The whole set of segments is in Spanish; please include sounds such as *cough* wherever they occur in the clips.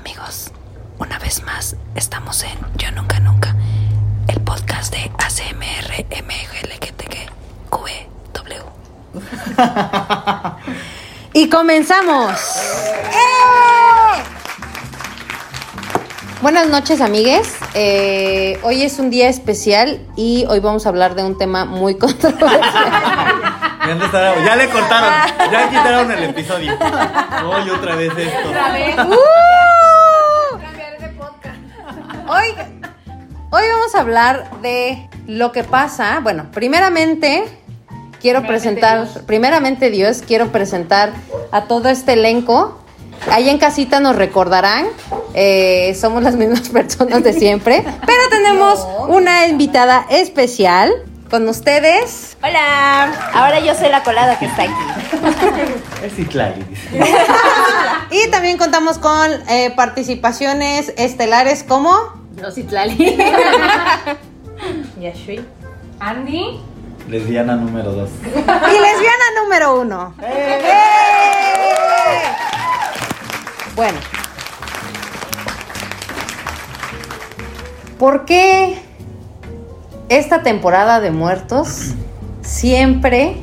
amigos, una vez más estamos en Yo Nunca Nunca, el podcast de ACMR MGLGTQ *laughs* Y comenzamos. ¡Eh! Buenas noches, amigues. Eh, hoy es un día especial y hoy vamos a hablar de un tema muy *laughs* controversial. Ya le cortaron, ya quitaron el episodio. Hoy otra vez esto. *laughs* ¡Uh! Hoy, hoy vamos a hablar de lo que pasa. Bueno, primeramente quiero presentar, primeramente Dios, quiero presentar a todo este elenco. Ahí en casita nos recordarán, eh, somos las mismas *laughs* personas de siempre, pero tenemos *laughs* una invitada especial con ustedes. Hola, ahora yo soy la colada que está aquí. *laughs* Es Citlali, dice. Y también contamos con eh, participaciones estelares como... Rositlali. *laughs* Yashui. Andy. Lesbiana número 2. Y lesbiana número uno. ¡Eh! Bueno. ¿Por qué esta temporada de muertos siempre,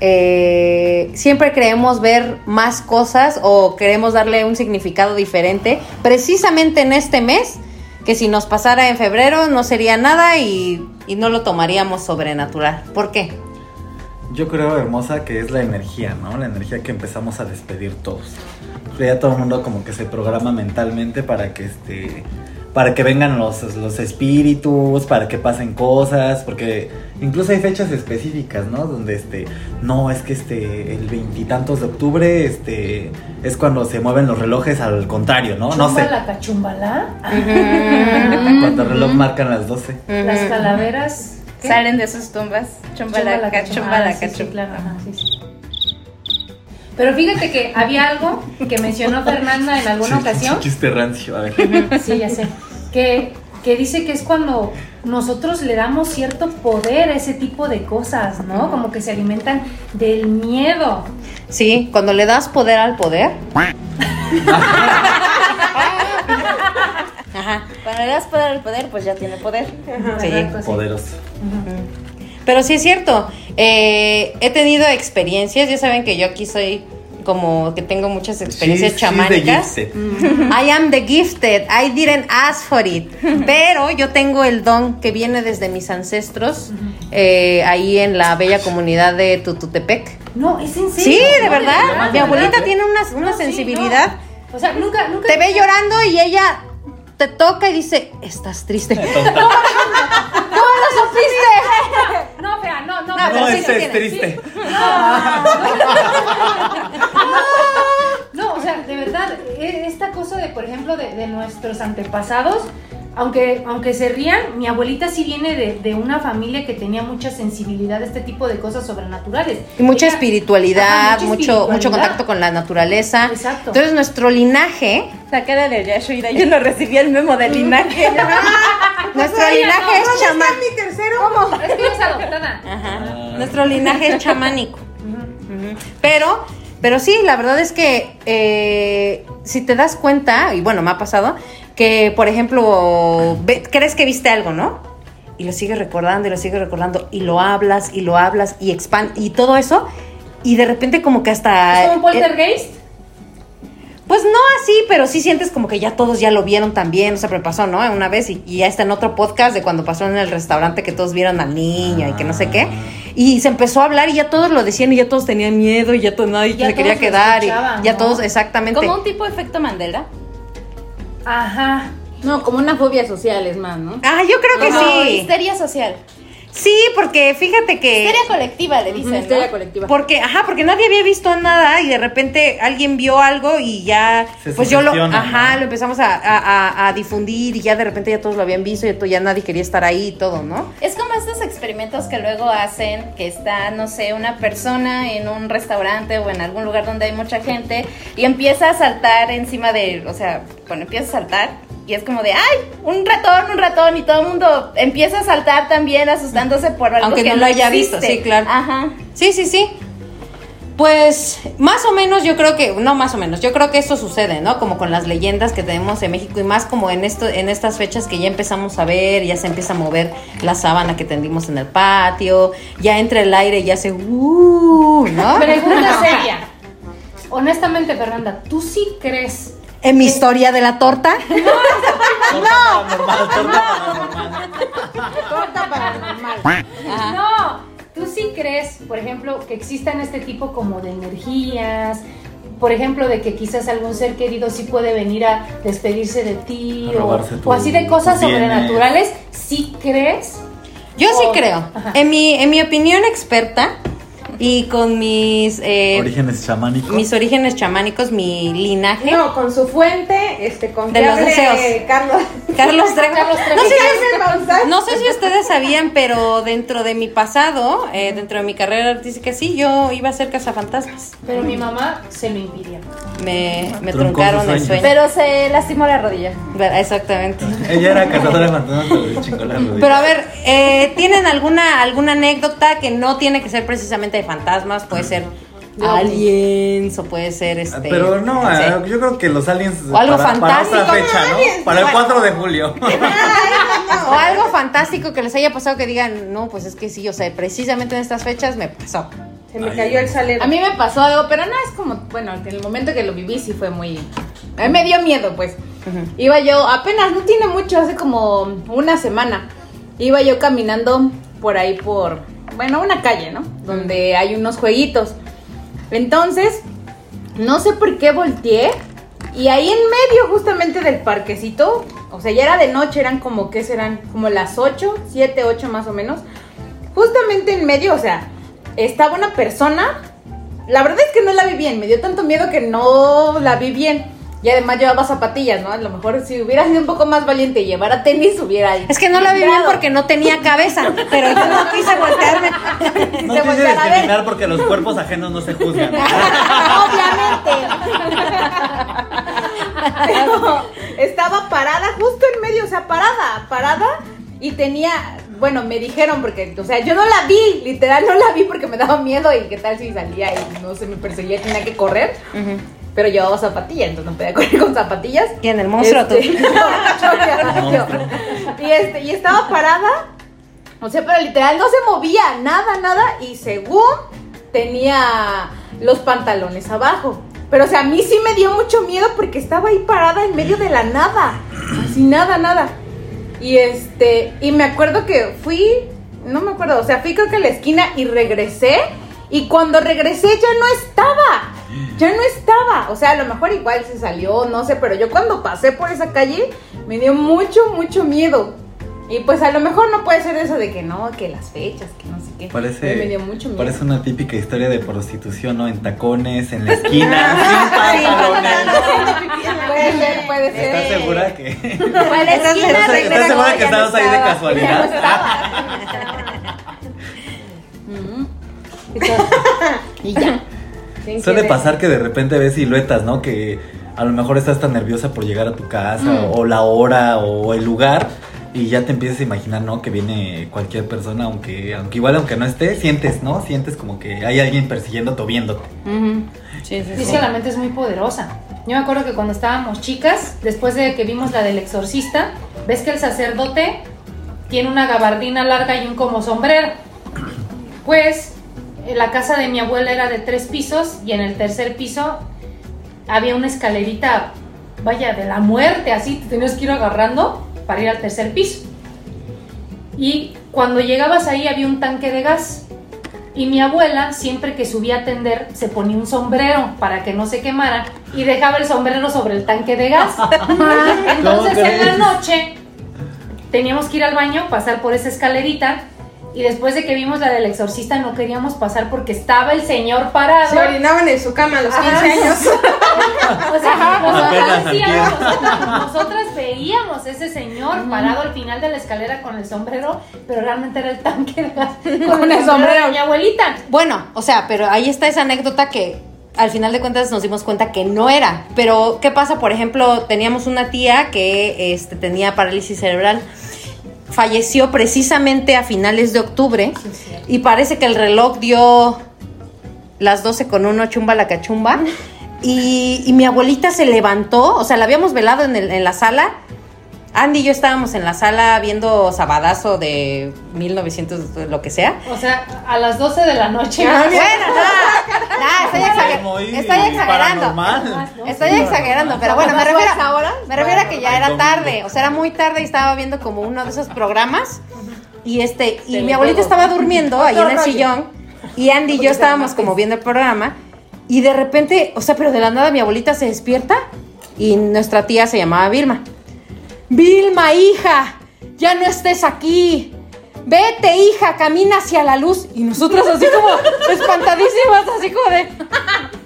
eh, siempre creemos ver más cosas o queremos darle un significado diferente? Precisamente en este mes, que si nos pasara en febrero no sería nada y, y no lo tomaríamos sobrenatural. ¿Por qué? Yo creo, hermosa, que es la energía, ¿no? La energía que empezamos a despedir todos. Ya todo el mundo como que se programa mentalmente para que este para que vengan los, los espíritus, para que pasen cosas, porque incluso hay fechas específicas, ¿no? Donde este, no, es que este, el veintitantos de octubre, este, es cuando se mueven los relojes al contrario, ¿no? No sé. Chumbala, cachumbala. Cuando el reloj marcan las 12. Las calaveras. ¿qué? Salen de sus tumbas. Chumbala, Ah, sí, sí. Pero fíjate que había algo que mencionó Fernanda en alguna ocasión. Chiste rancio, a ver. Sí, ya sé. Que, que dice que es cuando nosotros le damos cierto poder a ese tipo de cosas, ¿no? Como que se alimentan del miedo. Sí, cuando le das poder al poder. Ajá. Cuando le das poder al poder, pues ya tiene poder. Sí. Exacto, sí. Poderoso. Pero sí es cierto. eh, he tenido experiencias. Ya saben que yo aquí soy como que tengo muchas experiencias She's- she's the chamánicas. gifted. I am the gifted. I didn't ask for it. Pero yo tengo el don que viene desde mis ancestros eh, ahí en la bella comunidad de Tututepec. No, es en serio. Sí, de No, verdad. Mi abuelita tiene una, una No, sí, sensibilidad. no. O sea, nunca, nunca. Te ve llorando y ella te toca y dice, estás triste. *laughs* ¿Cómo lo supiste? *laughs* No, no, no. No, pero No, sí lo es triste. *laughs* No, o sea, de verdad, e- esta cosa de, por ejemplo, de, de nuestros antepasados, aunque, aunque se rían, mi abuelita sí viene de, de una familia que tenía mucha sensibilidad a este tipo de cosas sobrenaturales. Y mucha espiritualidad, Ajá, mucho, espiritualidad. mucho contacto con la naturaleza. Exacto. Entonces nuestro linaje, La cara de Yashui, yo no recibí el memo del linaje. *laughs* nuestro linaje es chamánico. Es que es adoptada. Ajá. Nuestro linaje es chamánico. Pero, pero sí, la verdad es que eh, si te das cuenta, y bueno, me ha pasado, que por ejemplo, ve- crees que viste algo, ¿no? Y lo sigues recordando y lo sigues recordando y lo hablas y lo hablas y expand y todo eso. Y de repente como que hasta... ¿Es como un eh, poltergeist? Pues no así, pero sí sientes como que ya todos ya lo vieron también, o sea, pero pasó, ¿no? Una vez y, y ya está en otro podcast de cuando pasó en el restaurante que todos vieron al niño y que no sé qué. Y se empezó a hablar y ya todos lo decían y ya todos tenían miedo y ya todo, nadie se quería quedar y ya ¿no? todos, exactamente. Como un tipo de efecto Mandela. Ajá. No, como una fobia social es más, ¿no? Ah, yo creo que Como sí. histeria social. Sí, porque fíjate que... Histeria colectiva, le dicen, Histeria ¿no? colectiva. Porque, ajá, porque nadie había visto nada y de repente alguien vio algo y ya, Se pues yo lo, ajá, ¿no? lo empezamos a, a- a- a difundir y ya de repente ya todos lo habían visto y ya nadie quería estar ahí y todo, ¿no? Es como estos experimentos que luego hacen, que está, no sé, una persona en un restaurante o en algún lugar donde hay mucha gente y empieza a saltar encima de, o sea, bueno, empieza a saltar y es como de, ay, un ratón, un ratón y todo el mundo empieza a saltar también asustándose por algo Aunque que no lo haya visto, sí, claro. Ajá. Sí, sí, sí. Pues más o menos yo creo que, no más o menos, yo creo que esto sucede, ¿no? Como con las leyendas que tenemos en México y más como en esto, en estas fechas que ya empezamos a ver, ya se empieza a mover la sábana que tendimos en el patio, ya entra el aire y hace uh, ¿no? Pregunta *laughs* seria. Honestamente, Fernanda, ¿tú sí crees? En mi historia de la torta. *laughs* Torta paranormal, torta paranormal. No, ¿tú sí crees, por ejemplo, que existan este tipo como de energías? Por ejemplo, de que quizás algún ser querido sí puede venir a despedirse de ti o, o así de cosas sobrenaturales. ¿Sí crees? Yo sí O- creo. Ajá. En mi, en mi opinión experta y con mis eh, Orígenes chamánicos. mis orígenes chamánicos, mi linaje. No, con su fuente, este, confiable, deseos. Carlos. *laughs* Carlos Trejo. Carlos Trejo. No sé, Maussan. no sé si ustedes sabían, pero dentro de mi pasado, eh, dentro de mi carrera artística, sí, yo iba a ser cazafantasmas. Pero mi mamá se lo impidió. Me, me truncaron el sueño. Pero se lastimó la rodilla. Exactamente. Ella era cazadora de fantasmas, pero la rodilla. Pero a ver, eh, ¿tienen alguna alguna anécdota que no tiene que ser precisamente de fantasmas? Puede ser aliens o puede ser este. Pero no, sé. yo creo que los aliens O algo para, para otra fantástico. fecha, ¿no? Para el 4 de julio. *laughs* O algo fantástico que les haya pasado que digan, no, pues es que sí, o sea, precisamente en estas fechas me pasó. Se me cayó el salero. A mí me pasó algo, pero no es como, bueno, en el momento que lo viví sí fue muy... A mí me dio miedo, pues. Iba yo, apenas, no tiene mucho, hace como una semana. Iba yo caminando por ahí por, bueno, una calle, ¿no? Donde hay unos jueguitos. Entonces, no sé por qué volteé. Y ahí en medio justamente del parquecito, o sea, ya era de noche, eran como, ¿qué serán? Como las 8, 7, 8 más o menos. Justamente en medio, o sea, estaba una persona. La verdad es que no la vi bien, me dio tanto miedo que no la vi bien. Y además llevaba zapatillas, ¿no? A lo mejor si hubiera sido un poco más valiente y llevara tenis, hubiera. Es que no la vi bien porque no tenía cabeza, pero yo no quise voltearme. No Se quise discriminar porque los cuerpos ajenos no se juzgan. Pero estaba parada justo en medio, o sea, parada, parada. Y tenía, bueno, me dijeron porque, o sea, yo no la vi, literal no la vi porque me daba miedo y qué tal si salía y no se me perseguía, tenía que correr. Pero llevaba zapatillas, entonces no podía *laughs* correr con zapatillas. ¿Quién? ¿El monstruo tú? Este, *laughs* no, yo, yo. Y, este, y estaba parada, o sea, pero literal no se movía, nada, nada. Y según tenía los pantalones abajo. Pero, o sea, a mí sí me dio mucho miedo porque estaba ahí parada en medio de la nada. Así, nada, nada. Y este, y me acuerdo que fui, no me acuerdo, o sea, fui creo que a la esquina y regresé. Y cuando regresé ya no estaba. Ya no estaba. O sea, a lo mejor igual se salió, no sé, pero yo cuando pasé por esa calle me dio mucho, mucho miedo. Y pues a lo mejor no puede ser eso de que no, que las fechas, que no sé qué. Parece, me dio mucho miedo. parece una típica historia de prostitución, ¿no? En tacones, en la esquina, sin pantalones. Puede ser, puede ser. ¿Estás segura que.? ¿Estás, estás segura que estabas ahí de estaba. casualidad? *laughs* Y ya. *laughs* Suele pasar que de repente ves siluetas, ¿no? Que a lo mejor estás tan nerviosa por llegar a tu casa, Mm. o, o la hora, o el lugar, y ya te empiezas a imaginar, ¿no? Que viene cualquier persona, aunque, aunque igual aunque no esté, sientes, ¿no? Sientes como que hay alguien persiguiéndote o viéndote. Sí, sí, Y es que la mente es muy poderosa. Yo me acuerdo que cuando estábamos chicas, después de que vimos la del exorcista, ves que el sacerdote tiene una gabardina larga y un como sombrero. Pues la casa de mi abuela era de tres pisos y en el tercer piso había una escalerita, vaya, de la muerte, así te tenías que ir agarrando para ir al tercer piso. Y cuando llegabas ahí había un tanque de gas. Y mi abuela, siempre que subía a atender, se ponía un sombrero para que no se quemara y dejaba el sombrero sobre el tanque de gas. *laughs* Entonces ¿Cómo en la noche teníamos que ir al baño, pasar por esa escalerita. Y después de que vimos la del exorcista, no queríamos pasar porque estaba el señor parado. Se orinaban en su cama a los 15 Ajá. años. *laughs* O sea, nosotras, decíamos, nosotras veíamos ese señor parado al final de la escalera con el sombrero, pero realmente era el tanque de gas *laughs* con, el sombrero de mi abuelita. Bueno, o sea, pero ahí está esa anécdota que al final de cuentas nos dimos cuenta que no era. Pero, ¿qué pasa? Por ejemplo, teníamos una tía que este, tenía parálisis cerebral. Falleció precisamente a finales de octubre y parece que el reloj dio las 12 con uno, chumba la cachumba. *laughs* Y, y mi abuelita se levantó, o sea, la habíamos velado en, el- en la sala. Andy y yo estábamos en la sala viendo Sabadazo de 1900, de lo que sea. O sea, a las 12 de la noche. Bueno, no, no, estoy, exager- estoy exagerando. Estoy exagerando, pero bueno, me refiero, me refiero a que ya era tarde, o sea, era muy tarde y estaba viendo como uno de esos programas. Y este y mi abuelita estaba durmiendo ahí en el sillón y Andy y yo estábamos como viendo el programa y de repente, o sea, pero de la nada mi abuelita se despierta y nuestra tía se llamaba Vilma. Vilma, hija, ya no estés aquí. Vete, hija, camina hacia la luz. Y nosotros así como *laughs* espantadísimas, así como de,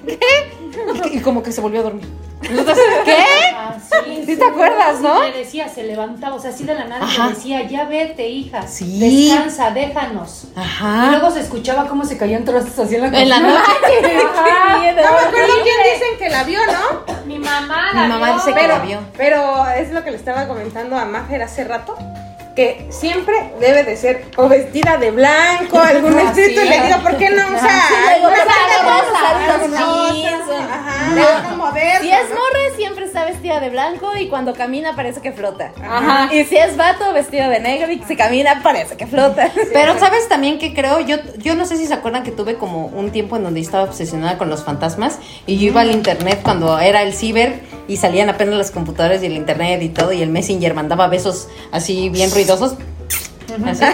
*laughs* ¿qué? Y, y como que se volvió a dormir. Nosotros, ¿qué? Ah, sí, ¿Sí te acuerdas, no? Le decía, se levantaba, o sea, así de la nada le decía, ya vete, hija. Sí. Descansa, déjanos. Y Ajá. luego se escuchaba cómo se caían trastes así en la En la cocina. noche. *laughs* Ajá. No me acuerdo quién dicen que la vio, ¿no? Mi mamá Mi la mamá vio. dice que Pero, la vio. pero es lo que le estaba comentando a Mafer hace rato. Que siempre debe de ser o vestida de blanco, algún Ah, sí. Y le digo, ¿por qué no usa moderno, Si es ¿no? morra, siempre está vestida de blanco y cuando camina parece que flota. Ajá. Y si es vato, vestido de negro y si camina parece que flota. Pero sabes también que creo, yo, yo no sé si se acuerdan que tuve como un tiempo en donde estaba obsesionada con los fantasmas y yo iba al internet cuando era el ciber y salían apenas las computadoras y el internet y todo y el messenger mandaba besos así bien ruidosos. Así.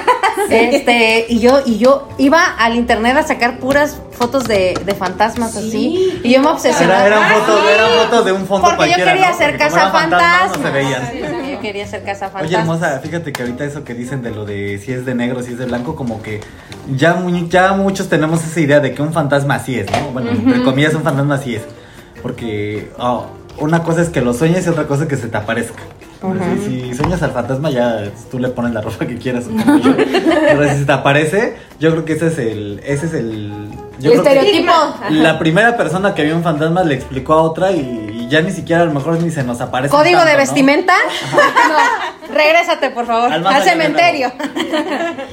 Este, y yo, y yo iba al internet a sacar puras fotos de, de fantasmas así. Y yo me obsesionaba. Era, eran fotos, eran fotos de un fondo Porque yo quería ¿no? hacer casa fantasma. No se veían. Yo quería hacer casa fantasma. Oye, hermosa, fíjate que ahorita eso que dicen de lo de si es de negro, si es de blanco, como que ya, ya muchos tenemos esa idea de que un fantasma así es, ¿no? Bueno, entre comillas, un fantasma así es. Porque oh, una cosa es que lo sueñes y otra cosa es que se te aparezca. si, si sueñas al fantasma, ya tú le pones la ropa que quieras. *laughs* Pero si se te aparece, yo creo que ese es el. Ese es el. Yo El creo que estereotipo. La primera persona que vio un fantasma le explicó a otra y ya ni siquiera a lo mejor ni se nos aparece. Código tanto, de ¿no? vestimenta. No, regrésate, por favor, Al cementerio.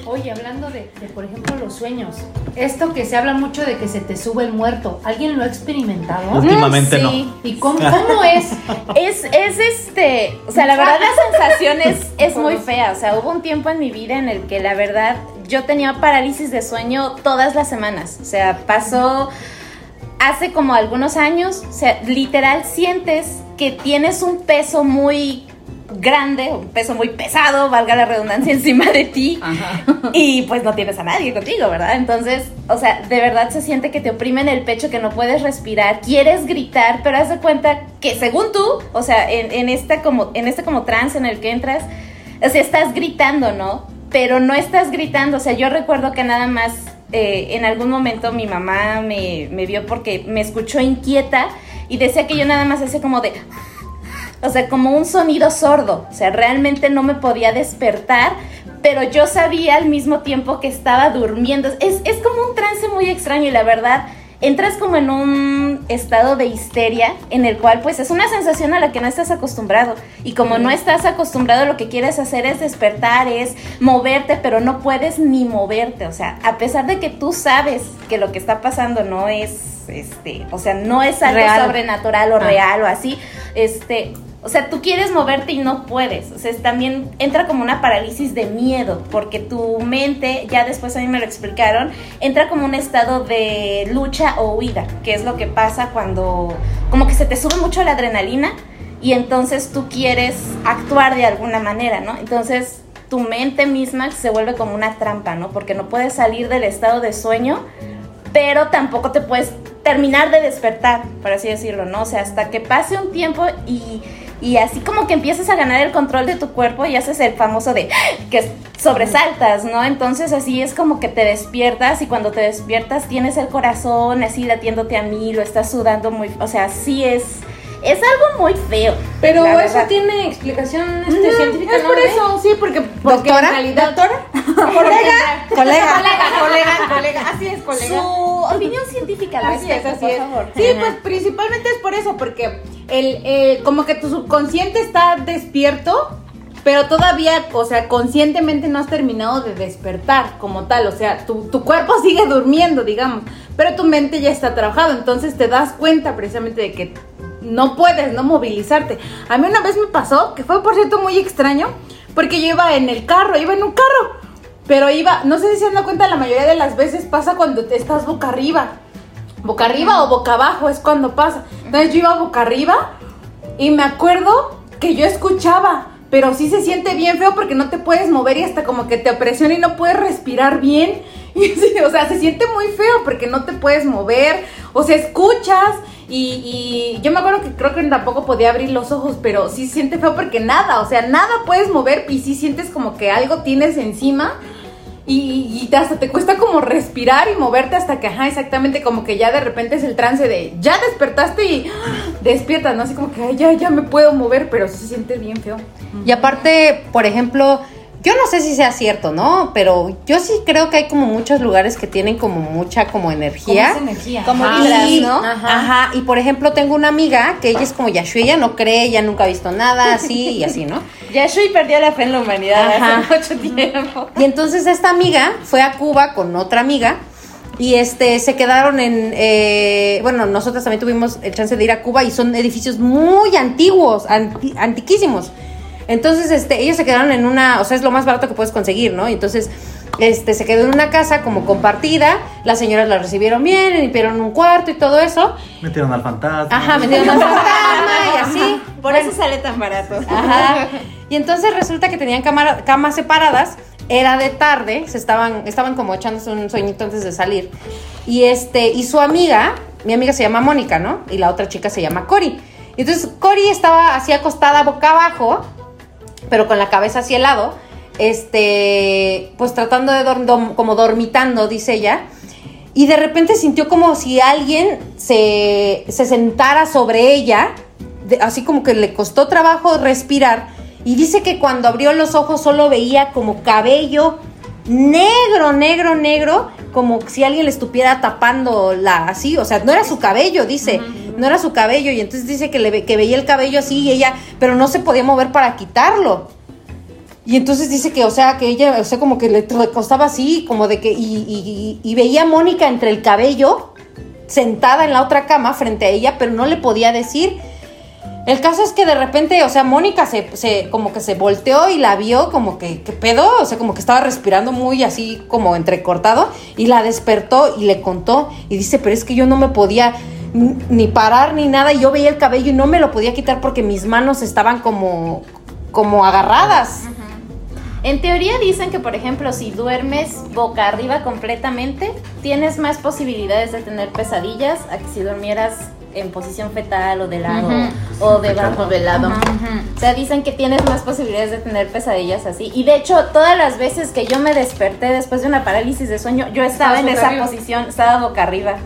Oye, hablando de, de, por ejemplo, los sueños. Esto que se habla mucho de que se te sube el muerto. ¿Alguien lo ha experimentado? Últimamente sí. ¿Y cómo, cómo es? Es, es este, o sea, la verdad la sensación es, es muy fea, o sea, hubo un tiempo en mi vida en el que la verdad yo tenía parálisis de sueño todas las semanas, o sea, pasó hace como algunos años, o sea, literal sientes que tienes un peso muy grande, un peso muy pesado, valga la redundancia, *laughs* encima de ti y pues no tienes a nadie contigo, ¿verdad? Entonces, o sea, de verdad se siente que te oprimen el pecho, que no puedes respirar, quieres gritar, pero haz de cuenta que según tú, o sea, en, en esta como, en este como trance en el que entras, o sea, estás gritando, ¿no? Pero no estás gritando, o sea, yo recuerdo que nada más eh, en algún momento mi mamá me, vio porque me escuchó inquieta y decía que yo nada más hacía como de... O sea, como un sonido sordo. O sea, realmente no me podía despertar, pero yo sabía al mismo tiempo que estaba durmiendo. Es, es como un trance muy extraño y la verdad, entras como en un estado de histeria en el cual pues es una sensación a la que no estás acostumbrado. Y como no estás acostumbrado, lo que quieres hacer es despertar, es moverte, pero no puedes ni moverte. O sea, a pesar de que tú sabes que lo que está pasando no es, este, o sea, no es algo Real. sobrenatural o Ah. real o así, este, o sea, tú quieres moverte y no puedes. O sea, también entra como una parálisis de miedo, porque tu mente, ya después a mí me lo explicaron, entra como un estado de lucha o huida, que es lo que pasa cuando como que se te sube mucho la adrenalina y entonces tú quieres actuar de alguna manera, ¿no? Entonces tu mente misma se vuelve como una trampa, ¿no? Porque no puedes salir del estado de sueño pero tampoco te puedes terminar de despertar, por así decirlo, ¿no? O sea, hasta que pase un tiempo y, y así como que empiezas a ganar el control de tu cuerpo y haces el famoso de que sobresaltas, ¿no? Entonces así es como que te despiertas y cuando te despiertas tienes el corazón así latiéndote a mí, lo estás sudando muy, o sea, sí es es algo muy feo. Pero la eso verdad. tiene explicación este, científica, Es por eso, sí, porque, porque ¿Doctora? en realidad... ¿Doctora? *laughs* Colega. Colega, colega, colega. Así es, colega. Su *laughs* opinión científica al Así es, así por es. favor. Sí, pues principalmente es por eso, porque el, eh, como que tu subconsciente está despierto pero todavía, o sea, conscientemente no has terminado de despertar como tal, o sea, tu, tu cuerpo sigue durmiendo, digamos, pero tu mente ya está trabajado, entonces te das cuenta precisamente de que no puedes no movilizarte. A mí una vez me pasó, que fue por cierto muy extraño, porque yo iba en el carro, iba en un carro, pero iba, no sé si se dan cuenta, la mayoría de las veces pasa cuando te estás boca arriba. Boca arriba o boca abajo es cuando pasa. Entonces yo iba boca arriba y me acuerdo que yo escuchaba, pero sí se siente bien feo porque no te puedes mover y hasta como que te opresiona y no puedes respirar bien. *laughs* Y o sea, se siente muy feo porque no te puedes mover, o sea, escuchas y, yo me acuerdo que creo que tampoco podía abrir los ojos, pero sí siente feo porque nada, o sea, nada puedes mover y sí sientes como que algo tienes encima. Y, y hasta te cuesta como respirar y moverte hasta que, ajá, exactamente, como que ya de repente es el trance de, ya despertaste y ¡ah! despiertas, ¿no? Así como que, ya, ya me puedo mover, pero sí se siente bien feo. Y aparte, por ejemplo, yo no sé si sea cierto, ¿no? Pero yo sí creo que hay como muchos lugares que tienen como mucha como energía. Como energía. Como Ajá. vibras, Y- ¿no? Ajá. y por ejemplo tengo una amiga que ella es como Yashu, ella no cree, ella nunca ha visto nada así y así, ¿no? *laughs* Yashui perdió la fe en la humanidad Ajá. hace mucho tiempo. Y entonces esta amiga fue a Cuba con otra amiga y este se quedaron en eh, bueno nosotros también tuvimos el chance de ir a Cuba y son edificios muy antiguos anti- antiquísimos entonces este ellos se quedaron en una o sea es lo más barato que puedes conseguir no y entonces este se quedó en una casa como compartida las señoras la recibieron bien limpiaron un cuarto y todo eso Metieron al fantasma. ajá metieron una *laughs* fantasma y así Por eso sale tan barato. Ajá. Y entonces resulta que tenían cámara- camas separadas. Era de tarde, se estaban, estaban como echándose un sueñito antes de salir. Y este, y su amiga, mi amiga se llama Mónica, ¿no? Y la otra chica se llama Cori. Y entonces Cori estaba así acostada boca abajo, pero con la cabeza hacia el lado, este, pues tratando de dormir, como dormitando, dice ella. Y de repente sintió como si alguien se, se sentara sobre ella, así como que le costó trabajo respirar. Y dice que cuando abrió los ojos solo veía como cabello negro, negro, negro, como si alguien le estuviera tapando la así, o sea, no era su cabello, dice, no era su cabello. Y entonces dice que, le, que veía el cabello así y ella, pero no se podía mover para quitarlo. Y entonces dice que, o sea, que ella, o sea, como que le, costaba así, como de que, y, veía a Mónica entre el cabello, sentada en la otra cama frente a ella, pero no le podía decir. El caso es que de repente, o sea, Mónica se, se como que se volteó y la vio como que, ¿qué pedo? O sea, como que estaba respirando muy así como entrecortado y la despertó y le contó y dice, pero es que yo no me podía ni parar ni nada y yo veía el cabello y no me lo podía quitar porque mis manos estaban como, como agarradas. En teoría dicen que, por ejemplo, si duermes boca arriba completamente, tienes más posibilidades de tener pesadillas a que si durmieras en posición fetal o de lado o debajo de lado. O sea, dicen que tienes más posibilidades de tener pesadillas así. Y de hecho, todas las veces que yo me desperté después de una parálisis de sueño, yo estaba en esa arriba. posición, estaba boca arriba.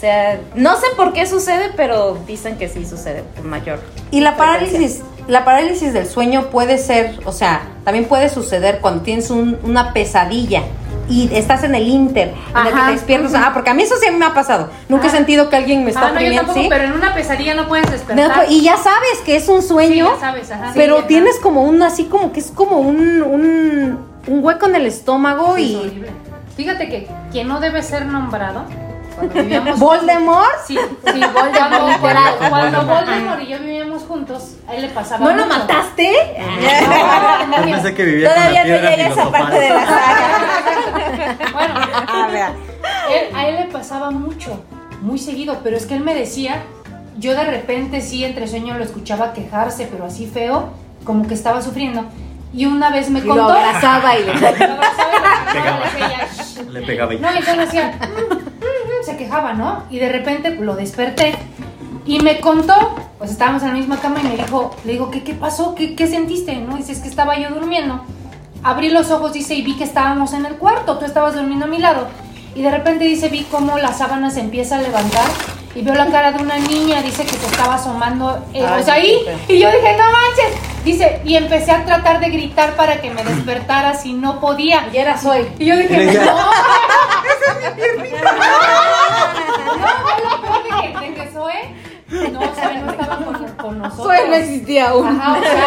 O sea, no sé por qué sucede, pero dicen que sí sucede con mayor. Y la parálisis, la parálisis del sueño puede ser, o sea, también puede suceder cuando tienes un- una pesadilla y estás en el inter, en el que Ajá. te despiertas. Ah, porque a mí eso sí me ha pasado. Nunca he Ajá. sentido que alguien me está Ah, no, yo oprimiendo, tampoco, ¿sí? pero en una pesadilla no puedes despertar. y ya sabes que es un sueño, Sí, ya sabes, ajá. pero Sí, ajá. tienes como un, así como que es como un, un, un hueco en el estómago Sí, es y... horrible. Fíjate que quien no debe ser nombrado, cuando vivíamos ¿Voldemort? Sí, sí, Voldemort. Cuando Voldemort. Y yo vivíamos juntos, a él le pasaba ¿No lo mataste? No, no, Yo mira. pensé que vivía Todavía con la no llega esa parte de la saga. *laughs* Bueno, A ver. él- a él le pasaba mucho, muy seguido, pero es que él me decía, yo de repente sí entre sueño lo escuchaba quejarse, pero así feo, como que estaba sufriendo. Y una vez me Y lo contó. abrazaba y le *laughs* Lo abrazaba y *laughs* le Pegaba. decía, "Shh". Le pegaba y... No, y entonces hacía, "Mm, mm, mm", se quejaba, ¿no? Y de repente lo desperté y me contó, pues estábamos en la misma cama y me dijo, le digo, ¿qué, qué pasó? ¿Qué, ¿Qué sentiste? ¿No? Dice, es que estaba yo durmiendo. Abrí los ojos, dice, y vi que estábamos en el cuarto, tú estabas durmiendo a mi lado. Y de repente dice, vi cómo la sábana se empieza a levantar y veo la cara de una niña, dice que se estaba asomando, eh, Ay, o sea, ahí. Y yo dije, no manches. Dice, y empecé a tratar de gritar para que me despertara si no podía. Y era soy. Y yo dije, Y le decía- *laughs* no. *laughs* No, de que, que Zoe, no, Zoe no estaba con, con nosotros. Soy no existía aún. Ajá, o sea,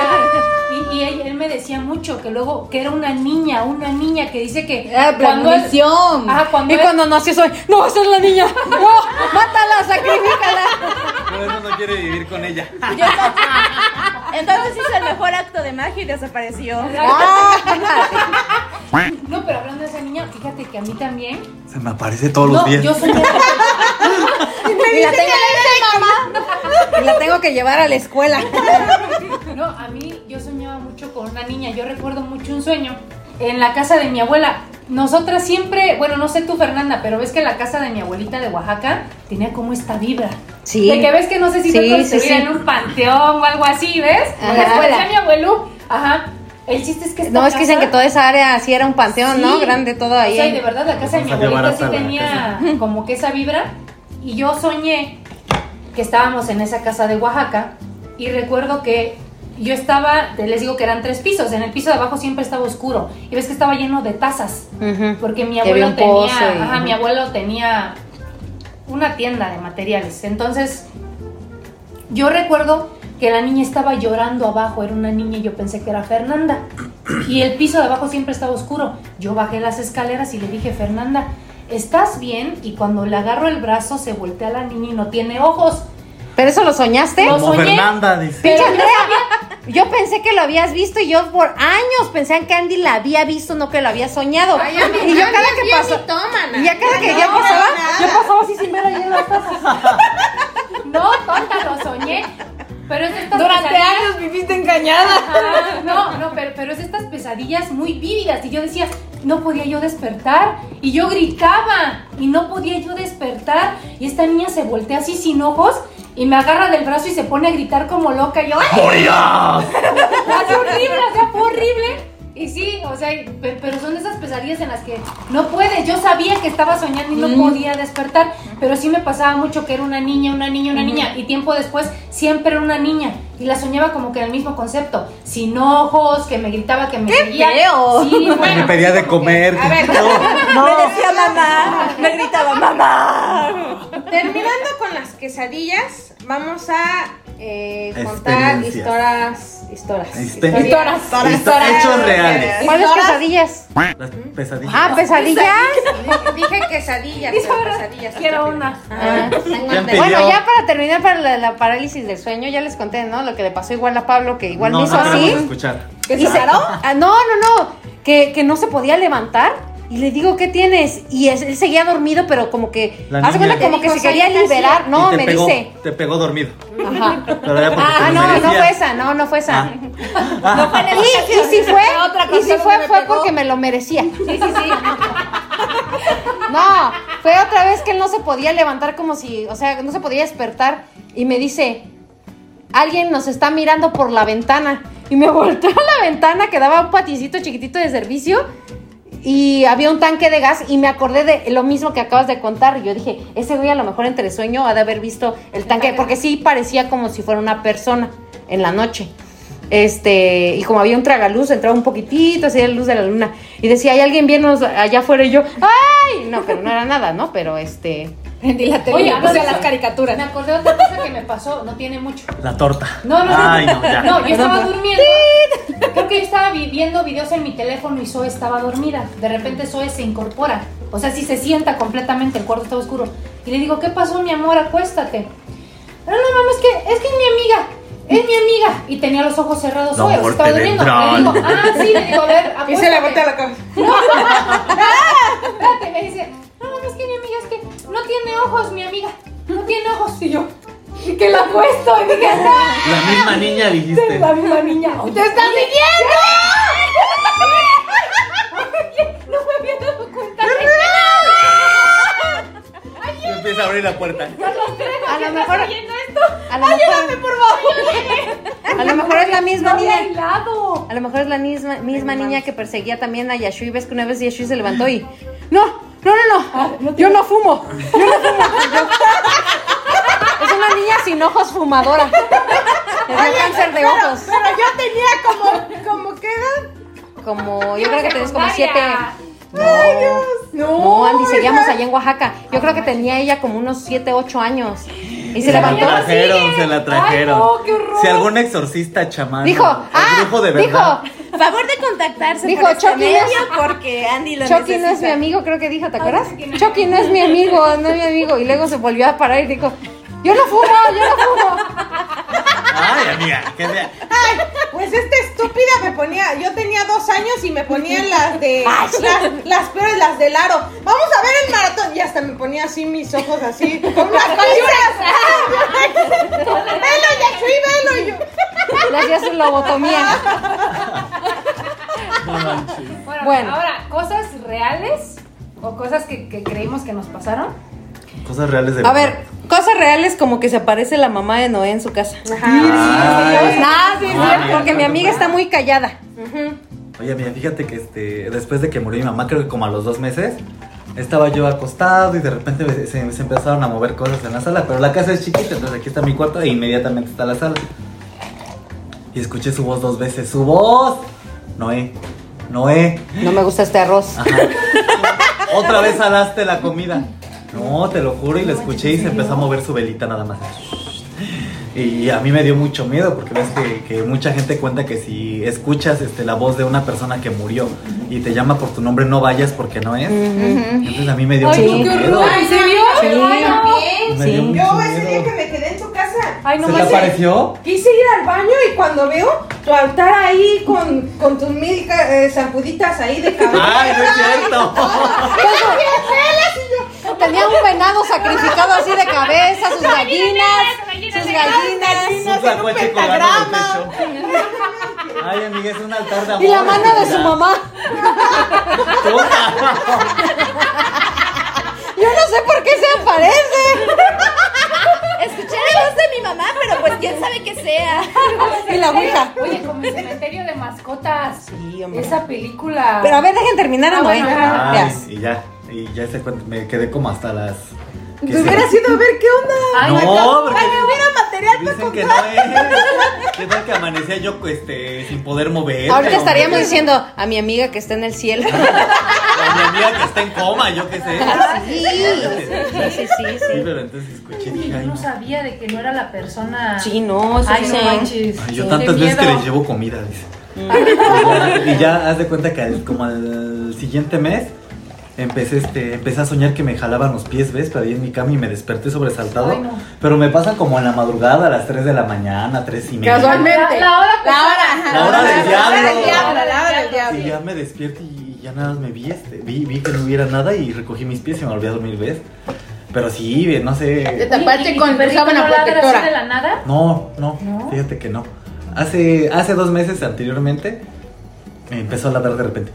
y, y él, él me decía mucho que luego que era una niña, una niña que dice que Ah, él- premonición. Ajá, cuando Y él- cuando nació soy, no, esa es la niña. *laughs* *laughs* No, mátala, sacrifícala. Por eso no quiere vivir con ella. *laughs* Entonces hizo el mejor acto de magia y desapareció. *laughs* No, pero hablando de esa niña, fíjate que a mí también. Se me aparece todos los No, días. yo soñaba. *laughs* Y la, tengo, y la tengo que llevar a la escuela. No, a mí yo soñaba mucho con una niña. Yo recuerdo mucho un sueño en la casa de mi abuela. Nosotras siempre, bueno, no sé tú Fernanda, pero ves que la casa de mi abuelita de Oaxaca tenía como esta vibra. Sí. De que ves que no sé si Sí, fue sí, construida sí. en un panteón o algo así, ¿ves? Escuela de mi abuelo. Ajá. El chiste es que esta No, es que dicen que toda esa área sí era un panteón, ¿no? Grande todo ahí. O sea, y de verdad la casa de mi abuelita sí tenía como que esa vibra. Y yo soñé que estábamos en esa casa de Oaxaca. Y recuerdo que yo estaba, les digo que eran tres pisos. En el piso de abajo siempre estaba oscuro. Y ves que estaba lleno de tazas. Ujú. Porque mi abuelo tenía, ajá, mi abuelo tenía una tienda de materiales. Entonces, yo recuerdo que la niña estaba llorando abajo, era una niña y yo pensé que era Fernanda. Y el piso de abajo siempre estaba oscuro. Yo bajé las escaleras y le dije, Fernanda, ¿estás bien? Y cuando le agarro el brazo se voltea la niña y no tiene ojos. ¿Pero eso lo soñaste? Lo Como soñé. Fernanda, dice. Andrea, yo pensé que lo habías visto y yo por años pensé que Andy la había visto, no que lo había soñado. Ay, y yo cada que pasó, y ya cada que No, viviste engañada. Ajá, no, no, pero, pero es estas pesadillas muy vívidas y yo decía, no podía yo despertar y yo gritaba y no podía yo despertar y esta niña se voltea así sin ojos y me agarra del brazo y se pone a gritar como loca y yo, ¡ay! ¡Morirás! Fue horrible, o sea, fue horrible. Y sí, o sea, pe- pero son esas pesadillas en las que no puedes. Yo sabía que estaba soñando y no podía despertar, pero sí me pasaba mucho que era una niña, una niña, una niña. Y tiempo después siempre era una niña. Y la soñaba como que en el mismo concepto. Sin ojos, que me gritaba, que me seguía. feo! Sí, *laughs* Me pedía de que- comer. A ver, *laughs* No. Me decía mamá, me gritaba mamá. terminando con las quesadillas, vamos a eh, contar historias. Historias. Historias- Histo- Hechos reales. ¿Cuáles pesadillas? Las pesadillas. Ah, pesadillas. Dije quesadillas, pero pesadillas. Quiero una. Ah. Bueno, ya para terminar para la, la parálisis del sueño, ya les conté, ¿no? Lo que le pasó igual a Pablo, que igual no, me hizo no así. escuchar. Ah, no, no, no. Que, que no se podía levantar. Y le digo, ¿qué tienes? Y es- él seguía dormido, pero como que. La niña. cuenta como Te que se quería "Soy una liberar. No, Y te me pegó, dice. Te pegó dormido. Ajá. Pero era porque te Ah, lo no, no merecías. fue esa, no, no fue esa. Ah. No fue y, y si fue, Otra y si fue, fue porque me lo merecía. Sí, sí, sí. No, fue otra vez que él no se podía levantar como si, o sea, no se podía despertar. Y me dice, alguien nos está mirando por la ventana. Y me *laughs* volteó a la ventana que daba un paticito chiquitito de servicio. Y había un tanque de gas y me acordé de lo mismo que acabas de contar. Y yo dije, ese güey a lo mejor entre sueño ha de haber visto el tanque, porque sí parecía como si fuera una persona en la noche. Este, y como había un tragaluz, entraba un poquitito, así la luz de la luna. Y decía, hay alguien viendo allá afuera y yo, ¡ay! No, pero no era nada, ¿no? Pero este. *laughs* Prendí la tele Oye, y puse de las caricaturas. Me acordé de otra cosa que me pasó, no tiene mucho. La torta. No, no, no. Ay, no, ya. No, yo estaba durmiendo. Creo que yo estaba vi- viendo videos en mi teléfono y Zoe estaba dormida. De repente Zoe se incorpora. O sea, sí se sienta completamente, el cuarto estaba oscuro. Y le digo, ¿qué pasó, mi amor? Acuéstate. No, no, mamá, es que es, que es mi amiga. Es mi amiga. Y tenía los ojos cerrados La Zoe, o sea, muerte estaba durmiendo. Le digo, ah, sí, le digo, a ver, *laughs* Y se le voltea la cabeza. *laughs* Espérate, me dice, no, mamá, es que mi amiga, es que no tiene ojos, mi amiga. No tiene ojos. Y yo, que la acuesto. Y dije, ¡ah! La misma niña dijiste. La misma niña. ¡Te están siguiendo! No me había dado cuenta. Empieza a abrir la puerta. A lo mejor. A lo mejor. por favor. A lo mejor es la misma niña. A lo mejor es la misma, misma niña que perseguía también a Yashui. Ves que una vez Yashui se levantó y. No, no, no, no. Yo no fumo. Yo no fumo. Yo- *laughs* Es una niña sin ojos fumadora. Le dio cáncer de ojos. Pero yo tenía como, como que edad. Como. Yo creo que tenés como siete. Secundaria. No, no, Andy, seguíamos allá en Oaxaca. Yo creo que tenía ella como unos 7, 8 años. ¿Y se Se la levantó? trajeron, se la trajeron. Ay, no, qué horror. Si algún exorcista chamán. Dijo, ah, brujo de verdad. dijo, Favor de contactarse Dijo, por este no es- medio porque Andy lo Chucky no es mi amigo, creo que dijo, ¿te acuerdas? Chucky no es mi amigo, no es mi amigo. Y luego se volvió a parar y dijo, yo no fumo, yo no fumo. Ay, amiga, que sea. Ay, pues esta estúpida me ponía, yo tenía dos años y me ponían las de, *laughs* las, las peores, las del aro. Vamos a ver el maratón. Y hasta me ponía así mis ojos así, con unas colitas. velo, Yashui, velo. Y yo, Le hacía su lobotomía. No. Bueno, Bueno. ahora, cosas reales o cosas que, que creímos que nos pasaron. Cosas reales de A ver, cosas reales como que se aparece la mamá de Noé en su casa. Ay. Ah, sí, sí, Ah, mira, porque mi no, amiga no. está muy callada. Oye, mira, fíjate que este, después de que murió mi mamá, creo que como a los dos meses, estaba yo acostado y de repente se, se- se empezaron a mover cosas en la sala, pero la casa es chiquita, entonces aquí está mi cuarto e inmediatamente está la sala. Y escuché su voz dos veces, su voz. Noé, Noé. No me gusta este arroz. Ajá. *laughs* Otra vez salaste la comida. No, te lo juro, y la escuché y se empezó a mover su velita nada más. Y a mí me dio mucho miedo porque ves que, que mucha gente cuenta que si escuchas este, la voz de una persona que murió y te llama por tu nombre, no vayas porque no es. Entonces a mí me dio Ay, mucho qué miedo. horror. ¿En serio? Sí. Ay, no. Me dio Sí. mucho yo ese día que me quedé en tu casa. Ay, no ¿Se te apareció? Quise ir al baño y cuando veo tu altar ahí con, con tus mil eh, zampuditas ahí de cabello. ¡Ay, no es *laughs* cierto! Tenía un venado sacrificado así de cabeza, sus gallinas, sus gallinas. Un en el techo. Ay, amiga, es un altar de amor. Y la mano de su mamá. Yo no sé por qué se aparece. Escuché la voz de mi mamá, pero pues quién sabe qué sea. Y la ouija. Oye, como el cementerio de mascotas. Sí, hombre. Esa película. Pero a ver, dejen terminar a Ah, bueno, y ya, y ya se cuenta, me quedé como hasta las... ¿qué Te será? hubieras ido a ver qué onda. Ay, no, porque Ay, me hubiera material para dicen que no es. ¿Qué tal que amanecía yo este, sin poder mover? Ahorita estaríamos diciendo a mi amiga que está en el cielo. *laughs* A mi amiga que está en coma, yo qué sé. Sí, sí, sí, sí, Sí, sí. pero entonces escuché y Oye, dije, yo ay, no sabía de que no era la persona. Sí, no, eso Ay, sí no se- manches. Ay, yo tantas veces que les llevo comida, dice. Y ya, y ya haz de cuenta que al- como al siguiente mes empecé este empecé a soñar que me jalaban los pies, ¿ves? Pero ahí en mi cama y me desperté sobresaltado. Ay, no. Pero me pasa como en la madrugada, a las 3 de la mañana, 3 y media. Casualmente. La, la hora La hora. La hora del diablo. La hora del diablo, la hora del Y diablo. ya me despierto y ya nada más me vi, este, vi, vi que no hubiera nada y recogí mis pies y me volví a dormir, ¿ves? Pero sí, no Te sé. tapaste ¿Y- y con sábana no así de protectora. la nada? No, no, ¿No? fíjate que no. Hace, hace dos meses anteriormente me empezó a ladrar de repente.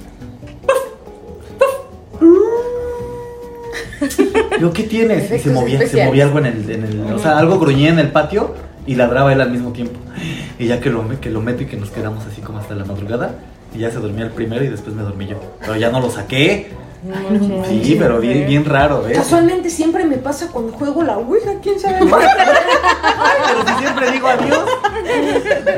*laughs* Yo, ¿qué tienes? Y se movía, se movía algo en el, en el, o sea, algo gruñía en el patio y ladraba él al mismo tiempo. Y ya que lo, que lo meto y que nos quedamos así como hasta la madrugada, y ya se dormía el primero y después me dormí yo. Pero ya no lo saqué. Sí, pero bien, bien raro, ¿ves? Casualmente siempre me pasa cuando juego la Ouija, quién sabe. *laughs* Pero si siempre digo adiós.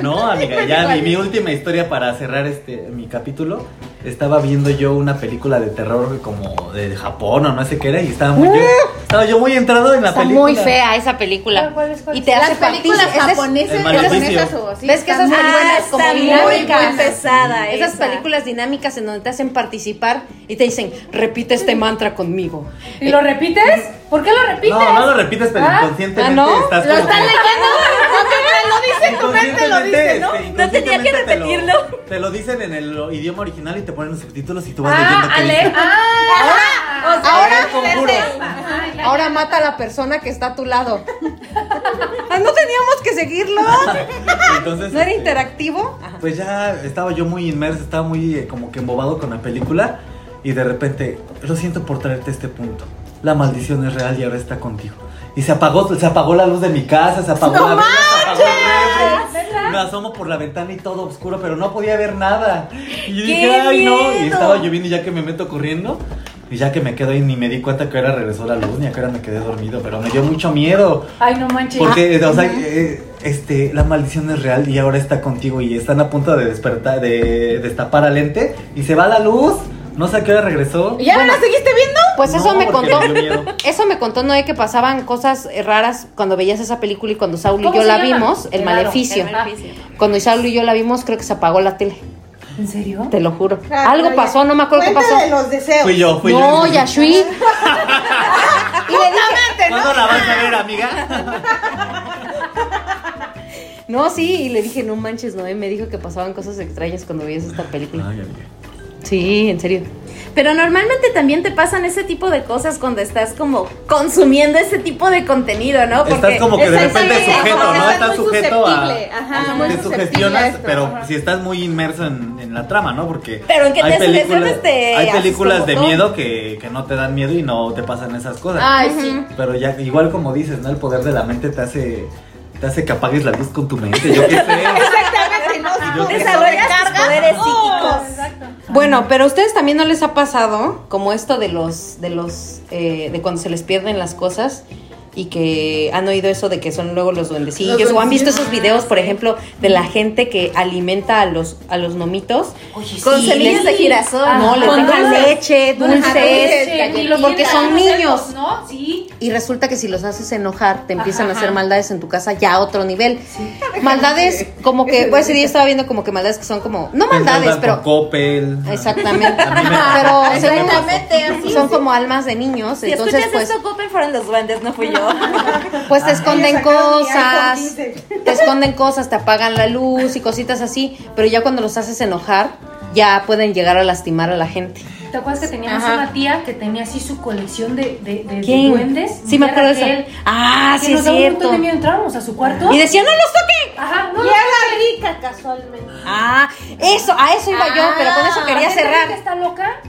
No, amiga, ya mi, mi última historia para cerrar este mi capítulo. Estaba viendo yo una película de terror como de Japón o no sé qué era y estaba muy yo, estaba yo muy entrado en la Está película. muy fea esa película. ¿Cuál, cuál es, cuál Y es? te hace Las películas partícipe. Esa es- japonesas, El maleficio. japonesas o así. ¿Ves que esas están películas buenas. como está muy, dinámicas? muy pesada Esas esa. películas dinámicas en donde te hacen participar y te dicen, repite este mantra conmigo. ¿Y lo repites? ¿Por qué lo repites? No, no lo repites, pero Ah, inconscientemente ah, ¿no? estás Lo como están que- leyendo. lo dice, tu mente lo dice, ¿no? Inconscientemente, No tenía que te lo- repetirlo. Te lo dicen en el idioma original y te ponen los subtítulos y tú vas Ah, leyendo Ale. Ah, Ahora, conjuro. ahora mata a la persona que está a tu lado. Ah, no teníamos que seguirlo. *laughs* Entonces, ¿No era este, interactivo? Pues ya estaba yo muy inmerso, estaba muy eh, como que embobado con la película y de repente, lo siento por traerte este punto. La maldición es real y ahora está contigo. Y se apagó, se apagó la luz de mi casa, se apagó la vela, se apagó el refri. Me asomo por la ventana y todo oscuro, pero no podía ver nada. Y yo dije, ¡Qué ay no, y miedo! estaba lloviendo y ya que me meto corriendo. Y ya que me quedo ahí ni me di cuenta que ahora regresó la luz, ni a qué hora me quedé dormido, pero me dio mucho miedo. Ay, no manches. Porque, o sea, eh, este, la maldición es real y ahora está contigo y están a punto de despertar, de destapar al ente y se va la luz. No sé a qué hora regresó. ¿Y ya no la seguiste viendo? Pues eso No, me contó. *laughs* Eso me contó Noé que pasaban cosas eh, raras cuando veías esa película y cuando Saúl y ¿Cómo yo la llama? vimos, El Claro, Maleficio. El Maleficio. Cuando Saúl y yo la vimos, creo que se apagó la tele. ¿En serio? Te lo juro. Algo pasó, no me acuerdo qué pasó. de los deseos. Fui yo, fui No, yo. Yashui. *laughs* ¿Cuándo la vas a ver, amiga? *laughs* No, sí, y le dije, no manches, Noé me dijo que pasaban cosas extrañas cuando veías esta película. Ay, amiga. Sí, en serio. Pero normalmente también te pasan ese tipo de cosas cuando estás como consumiendo ese tipo de contenido, ¿no? Estás como que de repente sí, sujeto, ¿no? estás sujeto a. ajá, muy te susceptible a sugestionas, esto, pero ajá. si estás muy inmerso en, en la trama, ¿no? Porque. Pero en que hay te películas, te hay películas de miedo que, que no te dan miedo y no te pasan esas cosas. Ay, sí. Pero ya, igual como dices, ¿no? El poder de la mente te hace. Te hace que apagues la luz con tu mente. Yo qué sé. *laughs* Exactamente, Yo. Desarrollas tus poderes oh, psíquicos. Exacto. Bueno, pero a ustedes también no les ha pasado como esto de los, de los, eh, de cuando se les pierden las cosas y que han oído eso de que son luego los duendecillos Los o han visto esos videos, por ejemplo, de la gente que alimenta a los, a los nomitos Con Sí, semillas les- de girasol. no, les con dejan leche, dulces, leche, y los porque son niños. ¿no? Sí. Y resulta que si los haces enojar, te empiezan Ajá, a hacer ajá. maldades en tu casa ya a otro nivel. Maldades como que, pues ese día estaba viendo como que maldades que son como, no maldades, pero... con Coppel. Exactamente. Pero Exactamente, así. son como almas de niños, Si entonces escuchas pues, esto, Copen fueron los duendes, no fui yo. *laughs* pues te esconden cosas, iPhone 15. te esconden cosas, te apagan la luz y cositas así, pero ya cuando los haces enojar, ya pueden llegar a lastimar a la gente. ¿Te acuerdas que teníamos Ajá. una tía que tenía así su colección de, de, de- de ¿Quién? duendes? Sí me acuerdo de eso. Ah, que sí nos es un montón cierto. de miedo. Entrábamos a su cuarto. Y decía, no los toquen. Ajá, no, Y no, era rica casualmente. Ah, eso, a eso iba yo, pero con eso quería ¿La gente que cerrar. está loca?